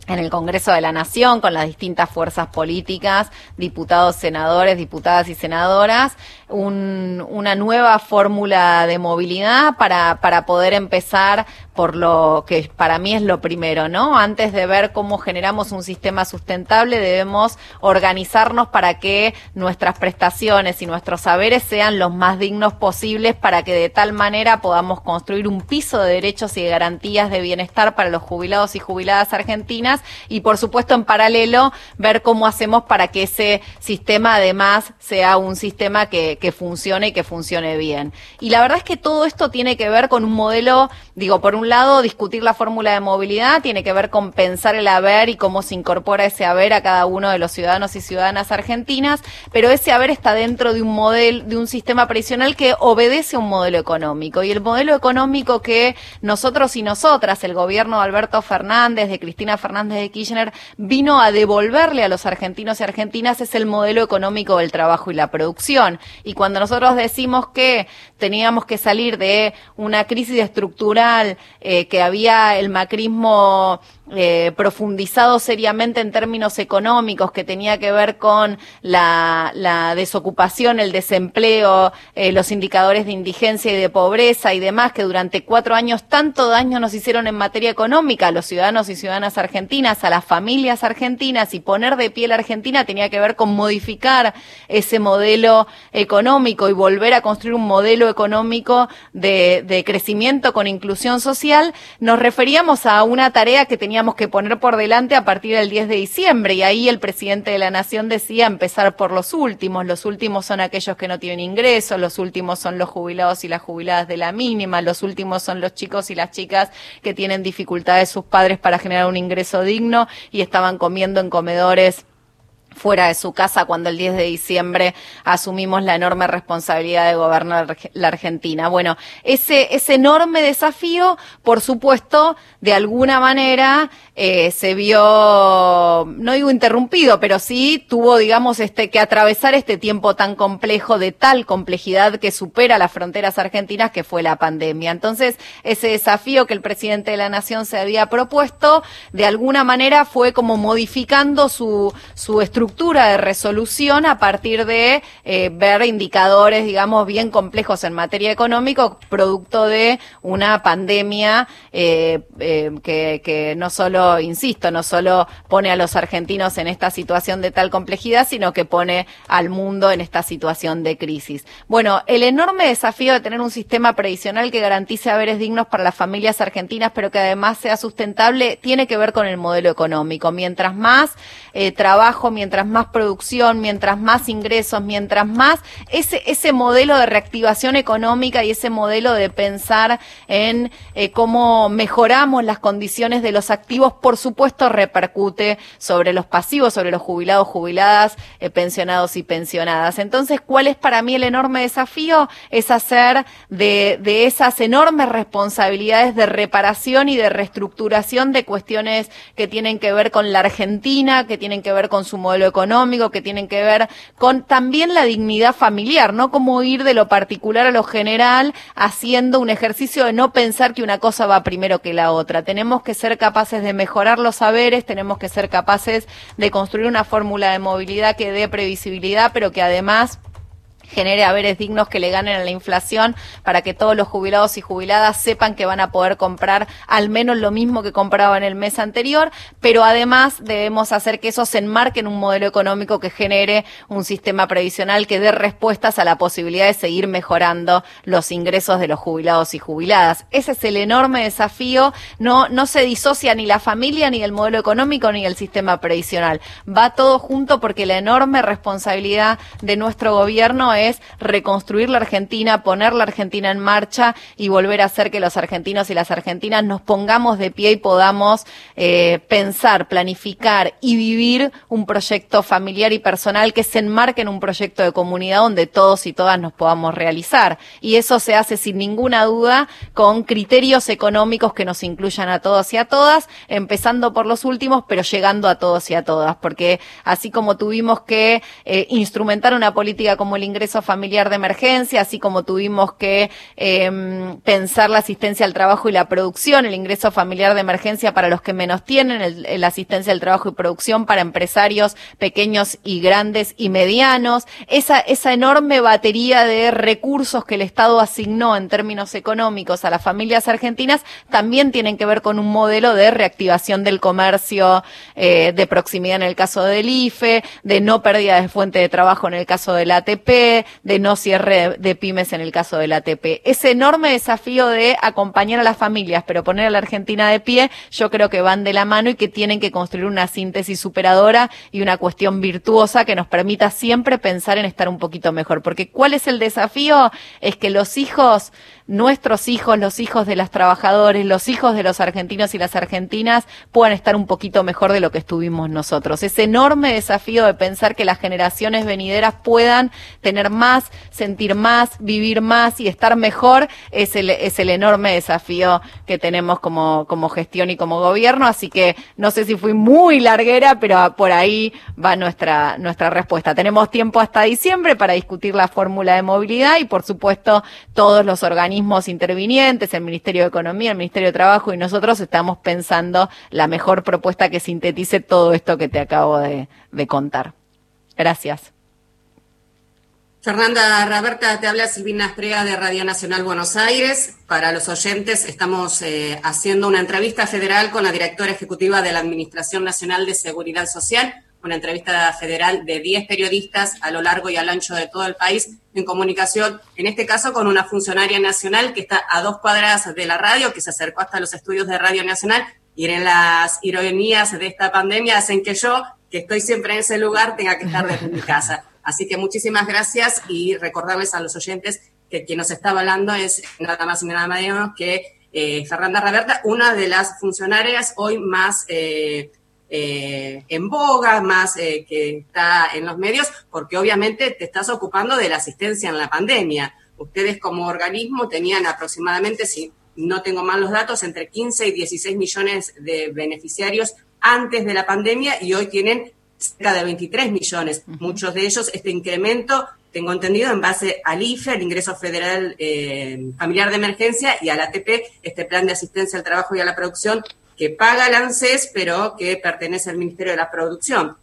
en el Congreso de la Nación con las distintas fuerzas políticas, diputados, senadores, diputadas y senadoras, una nueva fórmula de movilidad para, para poder empezar por lo que para mí es lo primero, ¿no? Antes de ver cómo generamos un sistema sustentable, debemos organizarnos para que nuestras prestaciones y nuestros saberes sean los más dignos posibles para que de tal manera podamos construir un piso de derechos y de garantías de bienestar para los jubilados y jubiladas argentinas y por supuesto en paralelo ver cómo hacemos para que ese sistema además sea un sistema que, que funcione y que funcione bien. Y la verdad es que todo esto tiene que ver con un modelo, digo, por un lado, discutir la fórmula de movilidad, tiene que ver con pensar el haber y cómo se incorpora ese haber a cada uno de los ciudadanos y ciudadanas argentinas, pero ese haber está dentro de un modelo, de un sistema previsional que obedece a un modelo económico. Y el modelo económico que nosotros y nosotras, el gobierno de Alberto Fernández, de Cristina Fernández de Kirchner, vino a devolverle a los argentinos y argentinas es el modelo económico del trabajo y la producción. Y cuando nosotros decimos que teníamos que salir de una crisis estructural, eh, que había el macrismo eh, profundizado seriamente en términos económicos, que tenía que ver con la, desocupación, el desempleo, eh, los indicadores de indigencia y de pobreza y demás, que durante cuatro años tanto daño nos hicieron en materia económica a los ciudadanos y ciudadanas argentinas, a las familias argentinas, y poner de pie la Argentina tenía que ver con modificar ese modelo económico y volver a construir un modelo económico de, de crecimiento con inclusión social, nos referíamos a una tarea que tenía teníamos que poner por delante a partir del 10 de diciembre y ahí el presidente de la Nación decía empezar por los últimos. Los últimos son aquellos que no tienen ingresos, los últimos son los jubilados y las jubiladas de la mínima, los últimos son los chicos y las chicas que tienen dificultades sus padres para generar un ingreso digno y estaban comiendo en comedores fuera de su casa cuando el 10 de diciembre asumimos la enorme responsabilidad de gobernar la Argentina. Bueno, ese, ese enorme desafío, por supuesto, de alguna manera eh, se vio, no digo interrumpido, pero sí tuvo, digamos, este, que atravesar este tiempo tan complejo, de tal complejidad que supera las fronteras argentinas, que fue la pandemia. Entonces, ese desafío que el presidente de la Nación se había propuesto, de alguna manera fue como modificando su, su estructura de resolución a partir de eh, ver indicadores, digamos, bien complejos en materia económica, producto de una pandemia eh, eh, que no solo, insisto, no solo pone a los argentinos en esta situación de tal complejidad, sino que pone al mundo en esta situación de crisis. Bueno, el enorme desafío de tener un sistema previsional que garantice haberes dignos para las familias argentinas, pero que además sea sustentable, tiene que ver con el modelo económico. Mientras más trabajo, mientras mientras más producción, mientras más ingresos, mientras más ese, ese modelo de reactivación económica y ese modelo de pensar en eh, cómo mejoramos las condiciones de los activos, por supuesto, repercute sobre los pasivos, sobre los jubilados, jubiladas, eh, pensionados y pensionadas. Entonces, ¿cuál es para mí el enorme desafío? Es hacer de, esas enormes responsabilidades de reparación y de reestructuración de cuestiones que tienen que ver con la Argentina, que tienen que ver con su modelo económico, que tienen que ver con también la dignidad familiar, ¿no? Cómo ir de lo particular a lo general haciendo un ejercicio de no pensar que una cosa va primero que la otra. Tenemos que ser capaces de mejorar los saberes, tenemos que ser capaces de construir una fórmula de movilidad que dé previsibilidad, pero que además genere haberes dignos que le ganen a la inflación para que todos los jubilados y jubiladas sepan que van a poder comprar al menos lo mismo que compraban el mes anterior, pero además debemos hacer que eso se enmarque en un modelo económico que genere un sistema previsional que dé respuestas a la posibilidad de seguir mejorando los ingresos de los jubilados y jubiladas. Ese es el enorme desafío. No, no se disocia ni la familia, ni el modelo económico, ni el sistema previsional. Va todo junto porque la enorme responsabilidad de nuestro gobierno es reconstruir la Argentina, poner la Argentina en marcha y volver a hacer que los argentinos y las argentinas nos pongamos de pie y podamos eh, pensar, planificar y vivir un proyecto familiar y personal que se enmarque en un proyecto de comunidad donde todos y todas nos podamos realizar. Y eso se hace sin ninguna duda con criterios económicos que nos incluyan a todos y a todas, empezando por los últimos, pero llegando a todos y a todas, porque así como tuvimos que eh, instrumentar una política como el ingreso familiar de emergencia, así como tuvimos que em, pensar la asistencia al trabajo y la producción, el ingreso familiar de emergencia para los que menos tienen, la asistencia al trabajo y producción para empresarios pequeños y grandes y medianos, esa, esa enorme batería de recursos que el Estado asignó en términos económicos a las familias argentinas también tienen que ver con un modelo de reactivación del comercio eh, de proximidad en el caso del IFE, de no pérdida de fuente de trabajo en el caso del ATP, de no cierre de pymes en el caso del ATP. Ese enorme desafío de acompañar a las familias, pero poner a la Argentina de pie, yo creo que van de la mano y que tienen que construir una síntesis superadora y una cuestión virtuosa que nos permita siempre pensar en estar un poquito mejor. Porque ¿cuál es el desafío? Es que los hijos nuestros hijos, los hijos de los trabajadores, los hijos de los argentinos y las argentinas puedan estar un poquito mejor de lo que estuvimos nosotros. Ese enorme desafío de pensar que las generaciones venideras puedan tener más, sentir más, vivir más y estar mejor es el, es el enorme desafío que tenemos como, como gestión y como gobierno. Así que no sé si fui muy larguera, pero por ahí va nuestra, nuestra respuesta. Tenemos tiempo hasta diciembre para discutir la fórmula de movilidad y por supuesto todos los organismos intervinientes, el Ministerio de Economía, el Ministerio de Trabajo y nosotros estamos pensando la mejor propuesta que sintetice todo esto que te acabo de, contar. Gracias. Fernanda Raberta, te habla Silvina Estrega de Radio Nacional Buenos Aires. Para los oyentes, estamos eh, haciendo una entrevista federal con la directora ejecutiva de la Administración Nacional de Seguridad Social, una entrevista federal de 10 periodistas a lo largo y al ancho de todo el país en comunicación, en este caso con una funcionaria nacional que está a dos cuadras de la radio, que se acercó hasta los estudios de Radio Nacional, y en las ironías de esta pandemia hacen que yo, que estoy siempre en ese lugar, tenga que estar desde mi casa. Así que muchísimas gracias y recordarles a los oyentes que quien nos está hablando es nada más y nada menos que eh, Fernanda Raberta, una de las funcionarias hoy más eh, eh, en boga, más que está en los medios, porque obviamente te estás ocupando de la asistencia en la pandemia. Ustedes como organismo tenían aproximadamente, si no tengo mal los datos, entre 15 y 16 millones de beneficiarios antes de la pandemia y hoy tienen cerca de 23 millones. Muchos de ellos, este incremento, tengo entendido, en base al IFE, al Ingreso Federal eh, Familiar de Emergencia, y al ATP, este Plan de Asistencia al Trabajo y a la Producción, que paga el ANSES, pero que pertenece al Ministerio de la Producción.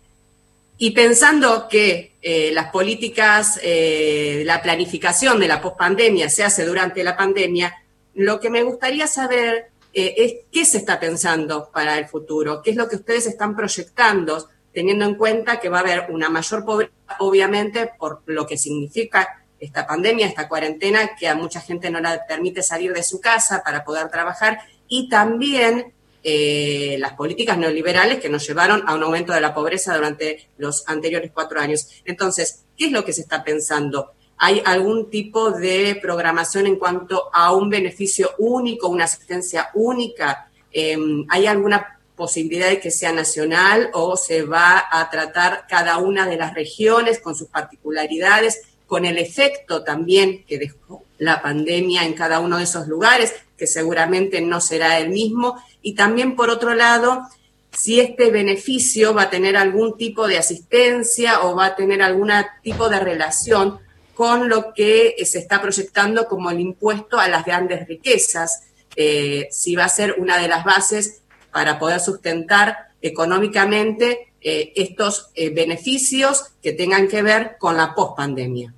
Y pensando que eh, las políticas, eh, la planificación de la pospandemia se hace durante la pandemia, lo que me gustaría saber eh, es qué se está pensando para el futuro, qué es lo que ustedes están proyectando, teniendo en cuenta que va a haber una mayor pobreza, obviamente, por lo que significa esta pandemia, esta cuarentena, que a mucha gente no la permite salir de su casa para poder trabajar, y también eh, las políticas neoliberales que nos llevaron a un aumento de la pobreza durante los anteriores cuatro años. Entonces, ¿qué es lo que se está pensando? ¿Hay algún tipo de programación en cuanto a un beneficio único, una asistencia única? Em, ¿Hay alguna posibilidad de que sea nacional o se va a tratar cada una de las regiones con sus particularidades, con el efecto también que dejó la pandemia en cada uno de esos lugares, que seguramente no será el mismo? y también, por otro lado, si este beneficio va a tener algún tipo de asistencia o va a tener algún tipo de relación con lo que se está proyectando como el impuesto a las grandes riquezas, eh, si va a ser una de las bases para poder sustentar económicamente eh, estos eh, beneficios que tengan que ver con la pospandemia.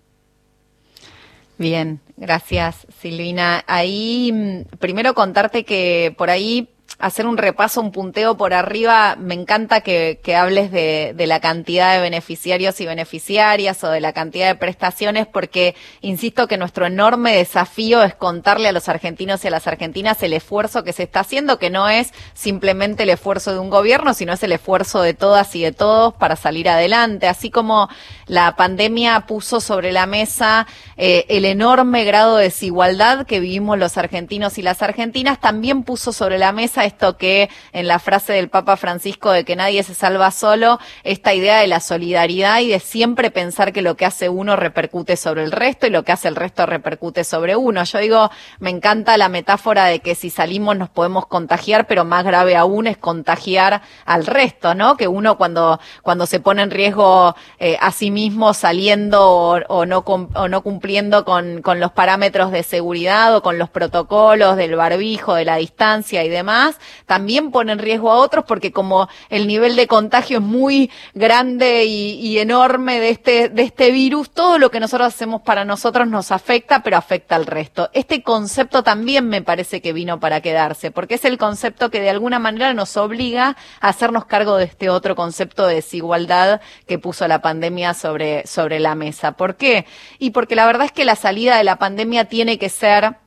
Bien, gracias Silvina. Ahí mm, primero contarte que por ahí hacer un repaso, un punteo por arriba. Me encanta que, hables de, la cantidad de beneficiarios y beneficiarias o de la cantidad de prestaciones, porque insisto que nuestro enorme desafío es contarle a los argentinos y a las argentinas el esfuerzo que se está haciendo, que no es simplemente el esfuerzo de un gobierno, sino es el esfuerzo de todas y de todos para salir adelante. Así como la pandemia puso sobre la mesa eh, el enorme grado de desigualdad que vivimos los argentinos y las argentinas, también puso sobre la mesa esto que en la frase del Papa Francisco de que nadie se salva solo, esta idea de la solidaridad y de siempre pensar que lo que hace uno repercute sobre el resto y lo que hace el resto repercute sobre uno. Yo digo, me encanta la metáfora de que si salimos nos podemos contagiar, pero más grave aún es contagiar al resto, ¿no? Que uno cuando, cuando se pone en riesgo eh, a sí mismo saliendo o, no, o no cumpliendo con, con los parámetros de seguridad o con los protocolos del barbijo, de la distancia y demás, además también pone en riesgo a otros porque como el nivel de contagio es muy grande y, enorme de este, de este virus, todo lo que nosotros hacemos para nosotros nos afecta, pero afecta al resto. Este concepto también me parece que vino para quedarse, porque es el concepto que de alguna manera nos obliga a hacernos cargo de este otro concepto de desigualdad que puso la pandemia sobre, sobre la mesa. ¿Por qué? Y porque la verdad es que la salida de la pandemia tiene que ser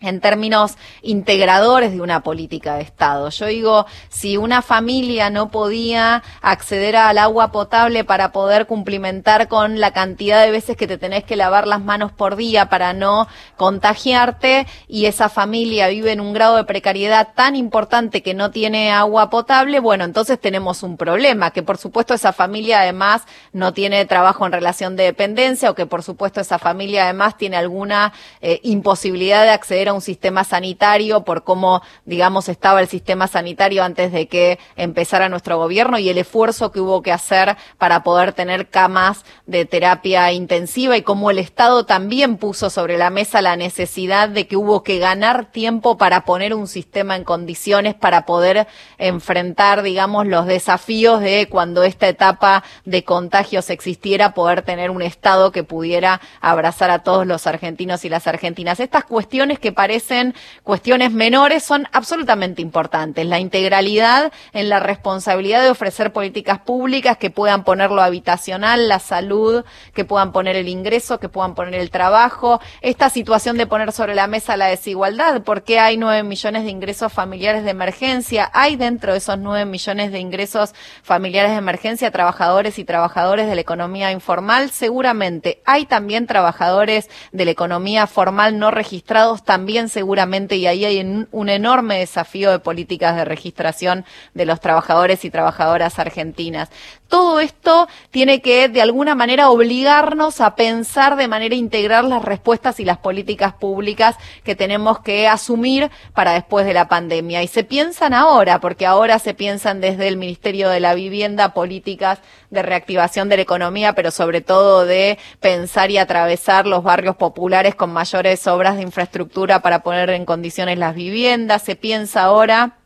en términos integradores de una política de Estado. Yo digo, si una familia no podía acceder al agua potable para poder cumplimentar con la cantidad de veces que te tenés que lavar las manos por día para no contagiarte y esa familia vive en un grado de precariedad tan importante que no tiene agua potable, bueno, entonces tenemos un problema, que por supuesto esa familia además no tiene trabajo en relación de dependencia o que por supuesto esa familia además tiene alguna eh, imposibilidad de acceder un sistema sanitario, por cómo, digamos, estaba el sistema sanitario antes de que empezara nuestro gobierno y el esfuerzo que hubo que hacer para poder tener camas de terapia intensiva y cómo el Estado también puso sobre la mesa la necesidad de que hubo que ganar tiempo para poner un sistema en condiciones para poder enfrentar, digamos, los desafíos de cuando esta etapa de contagios existiera, poder tener un Estado que pudiera abrazar a todos los argentinos y las argentinas. Estas cuestiones que parecen cuestiones menores son absolutamente importantes. La integralidad en la responsabilidad de ofrecer políticas públicas que puedan poner lo habitacional, la salud, que puedan poner el ingreso, que puedan poner el trabajo. Esta situación de poner sobre la mesa la desigualdad, porque hay nueve millones de ingresos familiares de emergencia. Hay dentro de esos nueve millones de ingresos familiares de emergencia trabajadores y trabajadores de la economía informal. Seguramente hay también trabajadores de la economía formal no registrados también seguramente, y ahí hay un enorme desafío de políticas de registración de los trabajadores y trabajadoras argentinas. Todo esto tiene que, de alguna manera, obligarnos a pensar de manera integral las respuestas y las políticas públicas que tenemos que asumir para después de la pandemia. Y se piensan ahora, porque ahora se piensan desde el Ministerio de la Vivienda políticas de reactivación de la economía, pero sobre todo de pensar y atravesar los barrios populares con mayores obras de infraestructura para poner en condiciones las viviendas. Se piensa ahora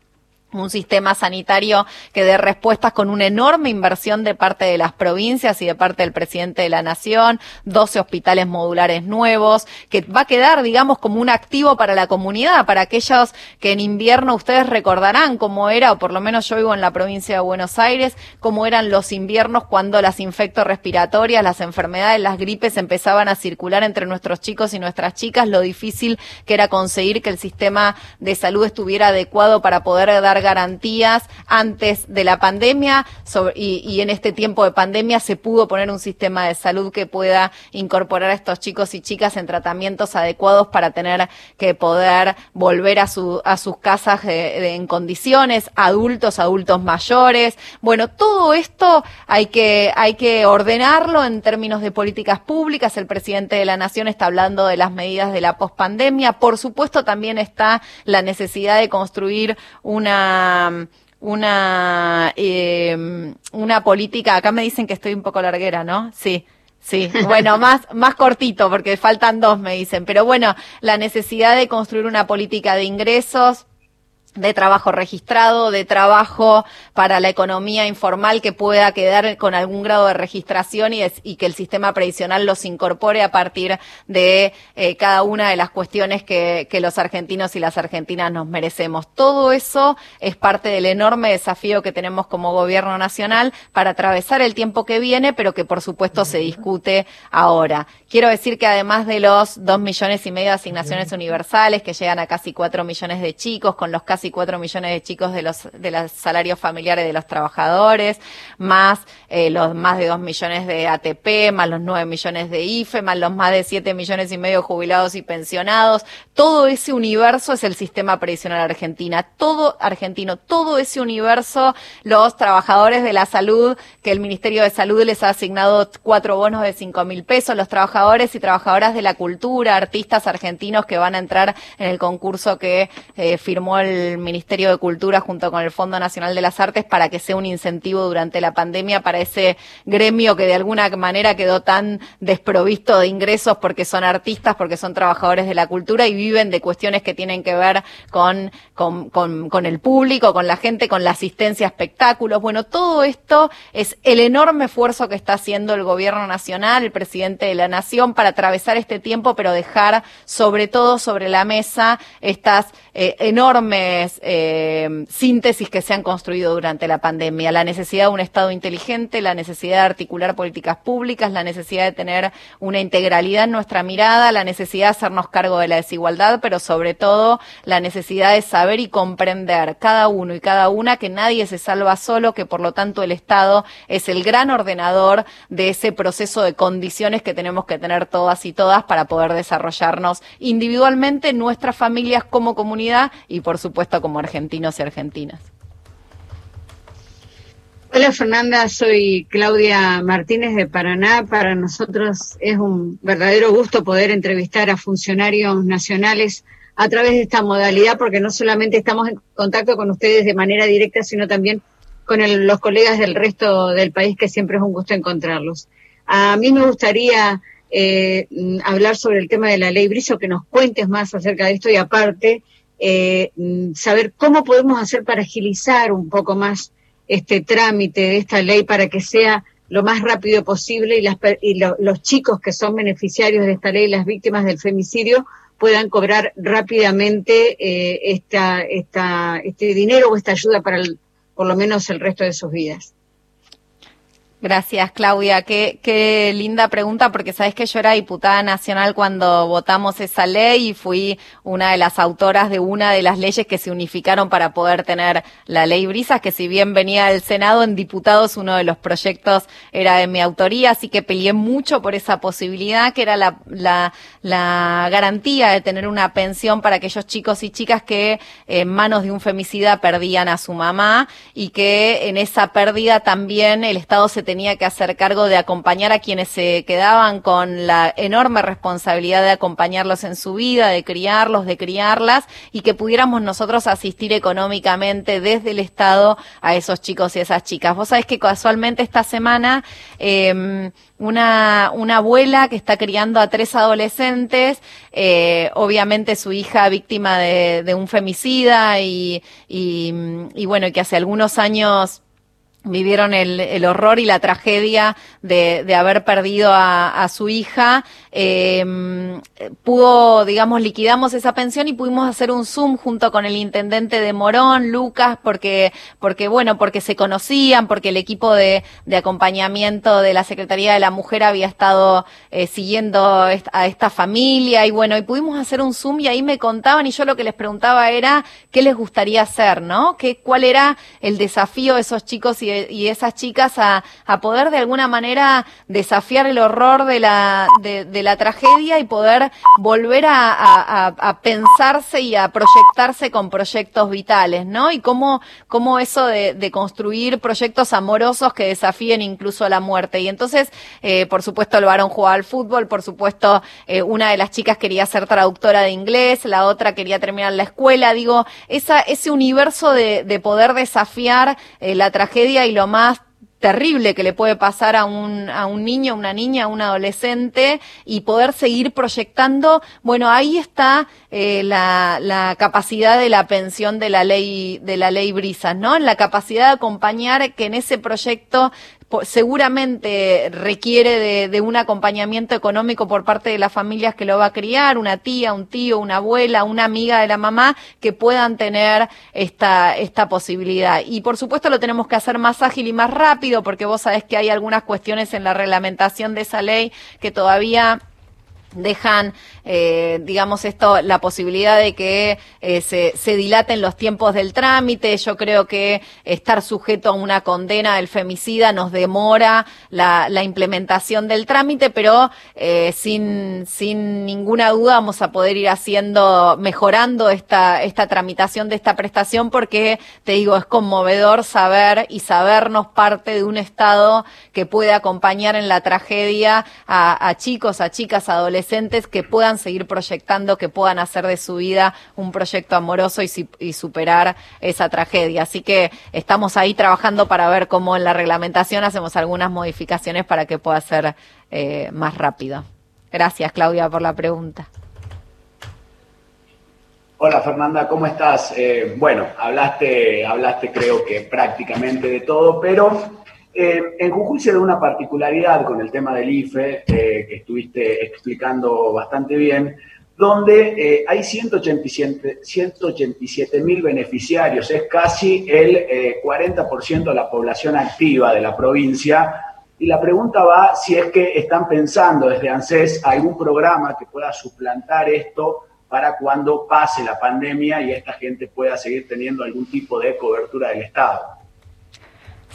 un sistema sanitario que dé respuestas con una enorme inversión de parte de las provincias y de parte del presidente de la nación, 12 hospitales modulares nuevos, que va a quedar, digamos, como un activo para la comunidad, para aquellos que en invierno ustedes recordarán cómo era, o por lo menos yo vivo en la provincia de Buenos Aires, cómo eran los inviernos cuando las infectorrespiratorias, las enfermedades, las gripes empezaban a circular entre nuestros chicos y nuestras chicas, lo difícil que era conseguir que el sistema de salud estuviera adecuado para poder dar garantías antes de la pandemia y, en este tiempo de pandemia se pudo poner un sistema de salud que pueda incorporar a estos chicos y chicas en tratamientos adecuados para tener que poder volver a, su, a sus casas en condiciones, adultos, adultos mayores. Bueno, todo esto hay que, hay que ordenarlo en términos de políticas públicas. El presidente de la Nación está hablando de las medidas de la pospandemia. Por supuesto, también está la necesidad de construir una una, em, una, política, acá me dicen que estoy un poco larguera, ¿no? Sí. Sí, bueno, más, más cortito, porque faltan dos, me dicen. Pero bueno, la necesidad de construir una política de ingresos, de trabajo registrado, de trabajo para la economía informal que pueda quedar con algún grado de registración y, y que el sistema previsional los incorpore a partir de eh, cada una de las cuestiones que, que, los argentinos y las argentinas nos merecemos. Todo eso es parte del enorme desafío que tenemos como gobierno nacional para atravesar el tiempo que viene, pero que por supuesto se discute ahora. Quiero decir que además de los dos millones y medio de asignaciones universales que llegan a casi cuatro millones de chicos, con los casi y cuatro millones de chicos de los, de los salarios familiares de los trabajadores, más eh, los más de dos millones de ATP, más los nueve millones de IFE, más los más de siete millones y medio jubilados y pensionados. Todo ese universo es el sistema previsional argentina, todo argentino, todo ese universo, los trabajadores de la salud, que el Ministerio de Salud les ha asignado cuatro bonos de cinco mil pesos, los trabajadores y trabajadoras de la cultura, artistas argentinos que van a entrar en el concurso que eh, firmó el el Ministerio de Cultura junto con el Fondo Nacional de las Artes para que sea un incentivo durante la pandemia para ese gremio que de alguna manera quedó tan desprovisto de ingresos porque son artistas, porque son trabajadores de la cultura y viven de cuestiones que tienen que ver con, con, con, el público, con la gente, con la asistencia a espectáculos. Bueno, todo esto es el enorme esfuerzo que está haciendo el gobierno nacional, el presidente de la nación, para atravesar este tiempo, pero dejar sobre todo sobre la mesa estas eh, enormes eh, síntesis que se han construido durante la pandemia. La necesidad de un Estado inteligente, la necesidad de articular políticas públicas, la necesidad de tener una integralidad en nuestra mirada, la necesidad de hacernos cargo de la desigualdad, pero sobre todo la necesidad de saber y comprender cada uno y cada una que nadie se salva solo, que por lo tanto el Estado es el gran ordenador de ese proceso de condiciones que tenemos que tener todas y todas para poder desarrollarnos individualmente, nuestras familias como comunidad y por supuesto como argentinos y argentinas. Hola Fernanda, soy Claudia Martínez de Paraná. Para nosotros es un verdadero gusto poder entrevistar a funcionarios nacionales a través de esta modalidad, porque no solamente estamos en contacto con ustedes de manera directa, sino también con los colegas del resto del país, que siempre es un gusto encontrarlos. A mí me gustaría eh, hablar sobre el tema de la ley Briso, que nos cuentes más acerca de esto y aparte eh, saber cómo podemos hacer para agilizar un poco más este trámite de esta ley para que sea lo más rápido posible y, las, y los chicos que son beneficiarios de esta ley, las víctimas del femicidio, puedan cobrar rápidamente eh, esta, esta, este dinero o esta ayuda para por lo menos el resto de sus vidas. Gracias, Claudia. Qué, qué linda pregunta, porque sabes que yo era diputada nacional cuando votamos esa ley y fui una de las autoras de una de las leyes que se unificaron para poder tener la ley Brisas, que si bien venía del Senado, en diputados uno de los proyectos era de mi autoría, así que peleé mucho por esa posibilidad, que era la, la, la garantía de tener una pensión para aquellos chicos y chicas que en manos de un femicida perdían a su mamá y que en esa pérdida también el Estado se tenía tenía que hacer cargo de acompañar a quienes se quedaban con la enorme responsabilidad de acompañarlos en su vida, de criarlos, de criarlas y que pudiéramos nosotros asistir económicamente desde el Estado a esos chicos y esas chicas. Vos sabés que casualmente esta semana eh, una, una abuela que está criando a tres adolescentes, eh, obviamente su hija víctima de, un femicida y, y, y bueno, que hace algunos años vivieron el, el, horror y la tragedia de, de haber perdido a, su hija, eh, pudo, digamos, liquidamos esa pensión y pudimos hacer un Zoom junto con el intendente de Morón, Lucas, porque, porque bueno, porque se conocían, porque el equipo de, de acompañamiento de la Secretaría de la Mujer había estado eh, siguiendo a esta familia y bueno, y pudimos hacer un Zoom y ahí me contaban y yo lo que les preguntaba era qué les gustaría hacer, ¿no? ¿Qué, ¿Cuál era el desafío de esos chicos y y esas chicas a, a, poder de alguna manera desafiar el horror de la, de, la tragedia y poder volver a, a, a, pensarse y a proyectarse con proyectos vitales, ¿no? Y cómo, cómo eso de, de construir proyectos amorosos que desafíen incluso a la muerte. Y entonces, eh, por supuesto, el varón jugaba al fútbol, por supuesto, eh, una de las chicas quería ser traductora de inglés, la otra quería terminar la escuela. Digo, esa, ese universo de, de poder desafiar eh, la tragedia y lo más terrible que le puede pasar a un, a un niño, una niña, a un adolescente y poder seguir proyectando, bueno, ahí está eh, la, la, capacidad de la pensión de la ley, de la ley Brisas, ¿no? La capacidad de acompañar que en ese proyecto seguramente requiere de, de, un acompañamiento económico por parte de las familias que lo va a criar, una tía, un tío, una abuela, una amiga de la mamá, que puedan tener esta, esta posibilidad. Y por supuesto lo tenemos que hacer más ágil y más rápido, porque vos sabés que hay algunas cuestiones en la reglamentación de esa ley que todavía dejan, eh, digamos, esto, la posibilidad de que eh, se, se, dilaten los tiempos del trámite. Yo creo que estar sujeto a una condena del femicida nos demora la, implementación del trámite, pero eh, sin, sin ninguna duda vamos a poder ir haciendo, mejorando esta, esta tramitación de esta prestación, porque te digo, es conmovedor saber y sabernos parte de un Estado que puede acompañar en la tragedia a, a chicos, a chicas, adolescentes que puedan seguir proyectando, que puedan hacer de su vida un proyecto amoroso y, superar esa tragedia. Así que estamos ahí trabajando para ver cómo en la reglamentación hacemos algunas modificaciones para que pueda ser eh, más rápido. Gracias, Claudia, por la pregunta. Hola Fernanda, ¿cómo estás? Eh, bueno, hablaste, hablaste creo que prácticamente de todo, pero eh, en Jujuy se da una particularidad con el tema del IFE, eh, que estuviste explicando bastante bien, donde hay 187 mil beneficiarios, es casi el 40% de la población activa de la provincia. Y la pregunta va si es que están pensando desde ANSES algún programa que pueda suplantar esto para cuando pase la pandemia y esta gente pueda seguir teniendo algún tipo de cobertura del Estado.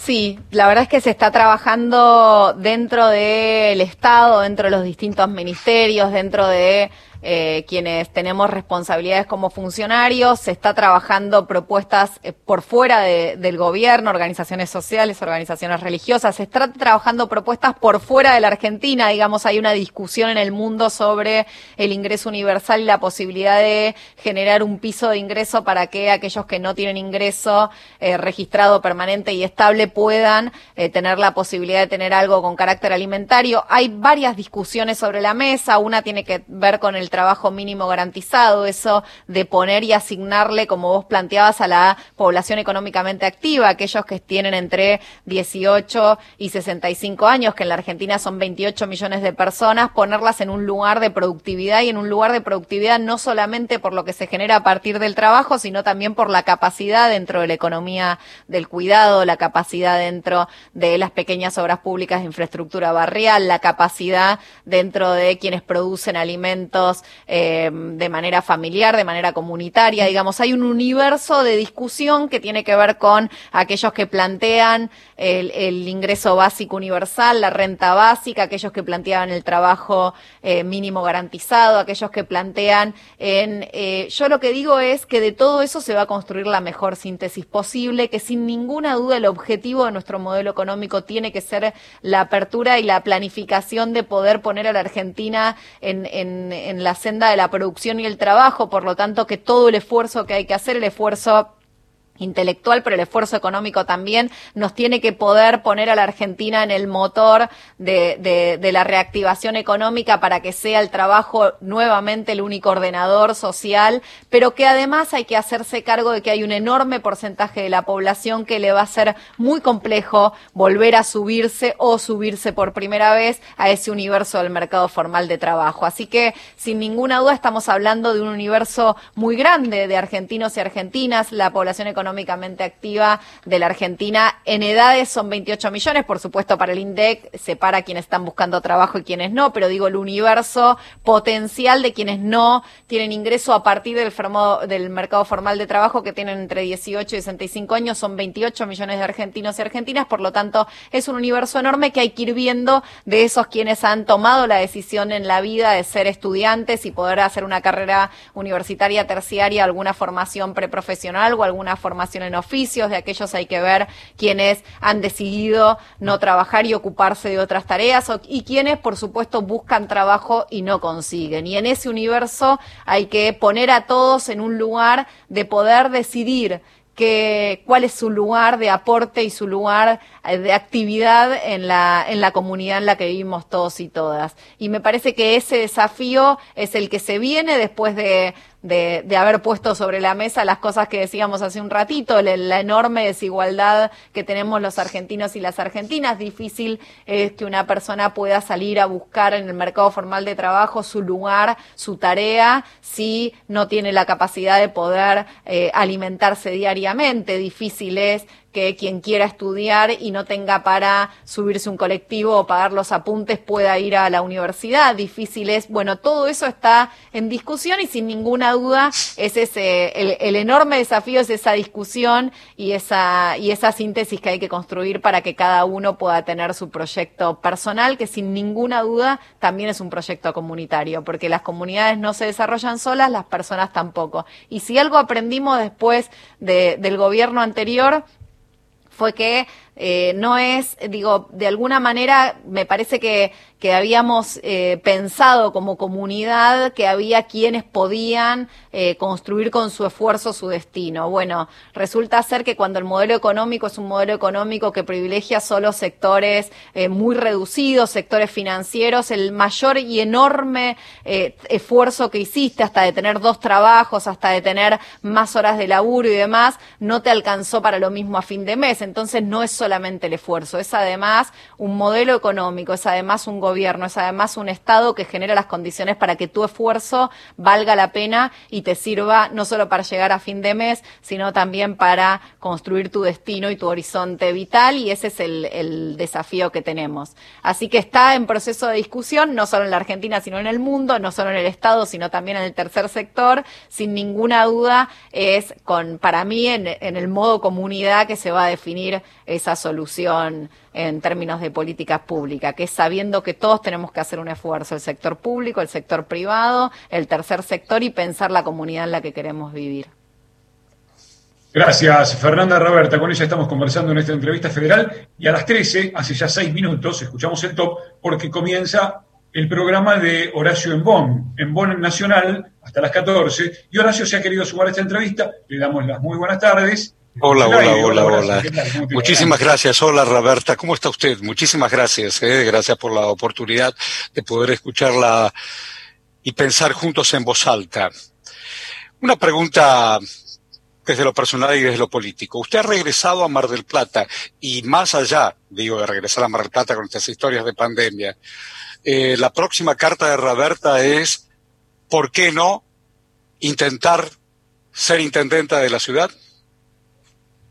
Sí, la verdad es que se está trabajando dentro del Estado, dentro de los distintos ministerios, dentro de eh, quienes tenemos responsabilidades como funcionarios, se está trabajando propuestas eh, por fuera del gobierno, organizaciones sociales, organizaciones religiosas, se está trabajando propuestas por fuera de la Argentina, digamos, hay una discusión en el mundo sobre el ingreso universal y la posibilidad de generar un piso de ingreso para que aquellos que no tienen ingreso eh, registrado permanente y estable puedan tener la posibilidad de tener algo con carácter alimentario. Hay varias discusiones sobre la mesa, una tiene que ver con el trabajo mínimo garantizado, eso de poner y asignarle, como vos planteabas, a la población económicamente activa, aquellos que tienen entre 18 y 65 años, que en la Argentina son 28 millones de personas, ponerlas en un lugar de productividad y en un lugar de productividad no solamente por lo que se genera a partir del trabajo, sino también por la capacidad dentro de la economía del cuidado, la capacidad dentro de las pequeñas obras públicas de infraestructura barrial, la capacidad dentro de quienes producen alimentos eh, de manera familiar, de manera comunitaria, digamos, hay un universo de discusión que tiene que ver con aquellos que plantean el, ingreso básico universal, la renta básica, aquellos que planteaban el trabajo eh, mínimo garantizado, aquellos que plantean en... Eh, yo lo que digo es que de todo eso se va a construir la mejor síntesis posible, que sin ninguna duda el objetivo de nuestro modelo económico tiene que ser la apertura y la planificación de poder poner a la Argentina en, la senda de la producción y el trabajo, por lo tanto que todo el esfuerzo que hay que hacer, el esfuerzo intelectual, pero el esfuerzo económico también nos tiene que poder poner a la Argentina en el motor de, de, la reactivación económica para que sea el trabajo nuevamente el único ordenador social, pero que además hay que hacerse cargo de que hay un enorme porcentaje de la población que le va a ser muy complejo volver a subirse o subirse por primera vez a ese universo del mercado formal de trabajo. Así que, sin ninguna duda, estamos hablando de un universo muy grande de argentinos y argentinas, la población económica económicamente activa de la Argentina. En edades son 28 millones, por supuesto para el INDEC separa quienes están buscando trabajo y quienes no, pero digo el universo potencial de quienes no tienen ingreso a partir del, del mercado formal de trabajo que tienen entre 18 y 65 años son 28 millones de argentinos y argentinas, por lo tanto es un universo enorme que hay que ir viendo de esos quienes han tomado la decisión en la vida de ser estudiantes y poder hacer una carrera universitaria terciaria, alguna formación preprofesional o alguna formación en oficios, de aquellos hay que ver quienes han decidido no trabajar y ocuparse de otras tareas y quienes, por supuesto, buscan trabajo y no consiguen. Y en ese universo hay que poner a todos en un lugar de poder decidir que, cuál es su lugar de aporte y su lugar eh, de actividad en la, en la comunidad en la que vivimos todos y todas. Y me parece que ese desafío es el que se viene después de, de, de, haber puesto sobre la mesa las cosas que decíamos hace un ratito, la, enorme desigualdad que tenemos los argentinos y las argentinas. Difícil es que una persona pueda salir a buscar en el mercado formal de trabajo su lugar, su tarea, si no tiene la capacidad de poder eh, alimentarse diariamente. Difícil es que quien quiera estudiar y no tenga para subirse un colectivo o pagar los apuntes pueda ir a la universidad. Difícil es, bueno, todo eso está en discusión y sin ninguna duda es ese, el, enorme desafío es esa discusión y esa, y esa síntesis que hay que construir para que cada uno pueda tener su proyecto personal, que sin ninguna duda también es un proyecto comunitario, porque las comunidades no se desarrollan solas, las personas tampoco. Y si algo aprendimos después de, del gobierno anterior, fue que Eh, no es, digo, de alguna manera me parece que, que habíamos eh, pensado como comunidad que había quienes podían eh, construir con su esfuerzo su destino. Bueno, resulta ser que cuando el modelo económico es un modelo económico que privilegia solo sectores muy reducidos, sectores financieros, el mayor y enorme esfuerzo que hiciste hasta de tener dos trabajos, hasta de tener más horas de laburo y demás, no te alcanzó para lo mismo a fin de mes. Entonces no es el esfuerzo, es además un modelo económico, es además un gobierno, es además un Estado que genera las condiciones para que tu esfuerzo valga la pena y te sirva no solo para llegar a fin de mes, sino también para construir tu destino y tu horizonte vital y ese es el, desafío que tenemos. Así que está en proceso de discusión, no solo en la Argentina, sino en el mundo, no solo en el Estado, sino también en el tercer sector, sin ninguna duda es con, para mí, en el modo comunidad que se va a definir esa solución en términos de políticas públicas, que es sabiendo que todos tenemos que hacer un esfuerzo, el sector público, el sector privado, el tercer sector y pensar la comunidad en la que queremos vivir. Gracias, Fernanda Roberta. Con ella estamos conversando en esta entrevista federal y a las 13, hace ya seis minutos, escuchamos el top porque comienza el programa de Horacio en Bonn, en Bonn Nacional, hasta las 14. Y Horacio se ha querido sumar a esta entrevista. Le damos las muy buenas tardes. Hola, hola, hola, hola. Muchísimas gracias. Hola, Roberta. ¿Cómo está usted? Muchísimas gracias. Eh. Gracias por la oportunidad de poder escucharla y pensar juntos en voz alta. Una pregunta desde lo personal y desde lo político. Usted ha regresado a Mar del Plata y más allá, digo, de regresar a Mar del Plata con estas historias de pandemia, eh, la próxima carta de Roberta es, ¿por qué no intentar ser intendenta de la ciudad?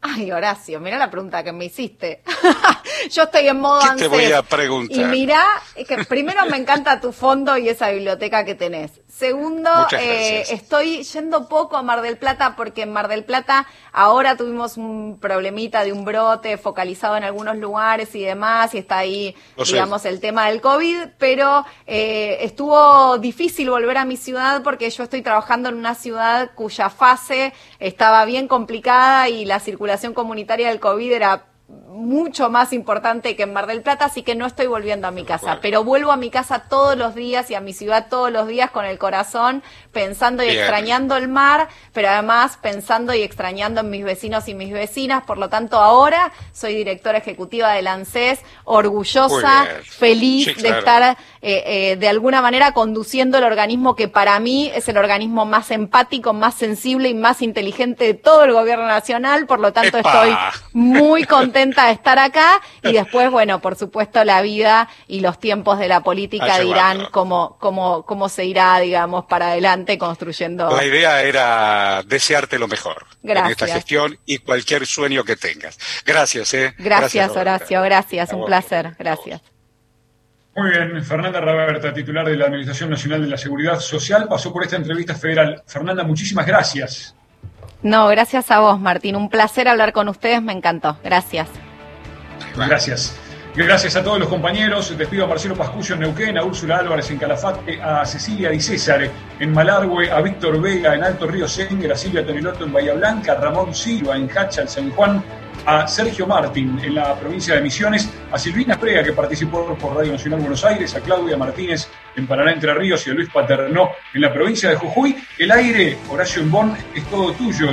Ay, Horacio, mira la pregunta que me hiciste. Yo estoy en modo ¿Qué te voy a preguntar? Y mira, que primero me encanta tu fondo y esa biblioteca que tenés. Segundo, eh, estoy yendo poco a Mar del Plata porque en Mar del Plata ahora tuvimos un problemita de un brote focalizado en algunos lugares y demás, y está ahí, digamos, el tema del COVID, pero eh, estuvo difícil volver a mi ciudad porque yo estoy trabajando en una ciudad cuya fase estaba bien complicada y la circulación comunitaria del COVID era mucho más importante que en Mar del Plata, así que no estoy volviendo a mi casa, pero vuelvo a mi casa todos los días y a mi ciudad todos los días con el corazón, pensando y extrañando el mar, pero además pensando y extrañando en mis vecinos y mis vecinas, por lo tanto ahora soy directora ejecutiva del ANSES, orgullosa, feliz de estar eh, eh, de alguna manera conduciendo el organismo que para mí es el organismo más empático, más sensible y más inteligente de todo el gobierno nacional, por lo tanto estoy muy contenta de estar acá y después, bueno, por supuesto la vida y los tiempos de la política dirán cómo, cómo, cómo se irá, digamos, para adelante construyendo. La idea era desearte lo mejor en esta gestión y cualquier sueño que tengas. Gracias, eh. Gracias, Horacio, gracias, un placer, gracias. Muy bien, Fernanda Raberta, titular de la Administración Nacional de la Seguridad Social, pasó por esta entrevista federal. Fernanda, muchísimas gracias. No, gracias a vos, Martín. Un placer hablar con ustedes, me encantó. Gracias. Gracias. Gracias a todos los compañeros. Despido a Marcelo Pascuyo en Neuquén, a Úrsula Álvarez en Calafate, a Cecilia Di César en Malargüe, a Víctor Vega en Alto Río Senger, a Silvia Toniloto en Bahía Blanca, a Ramón Silva en Hacha, San Juan, a Sergio Martín en la provincia de Misiones, a Silvina Prega que participó por Radio Nacional Buenos Aires, a Claudia Martínez en Paraná Entre Ríos y a Luis Paternó en la provincia de Jujuy. El aire, Horacio en Bonn, es todo tuyo.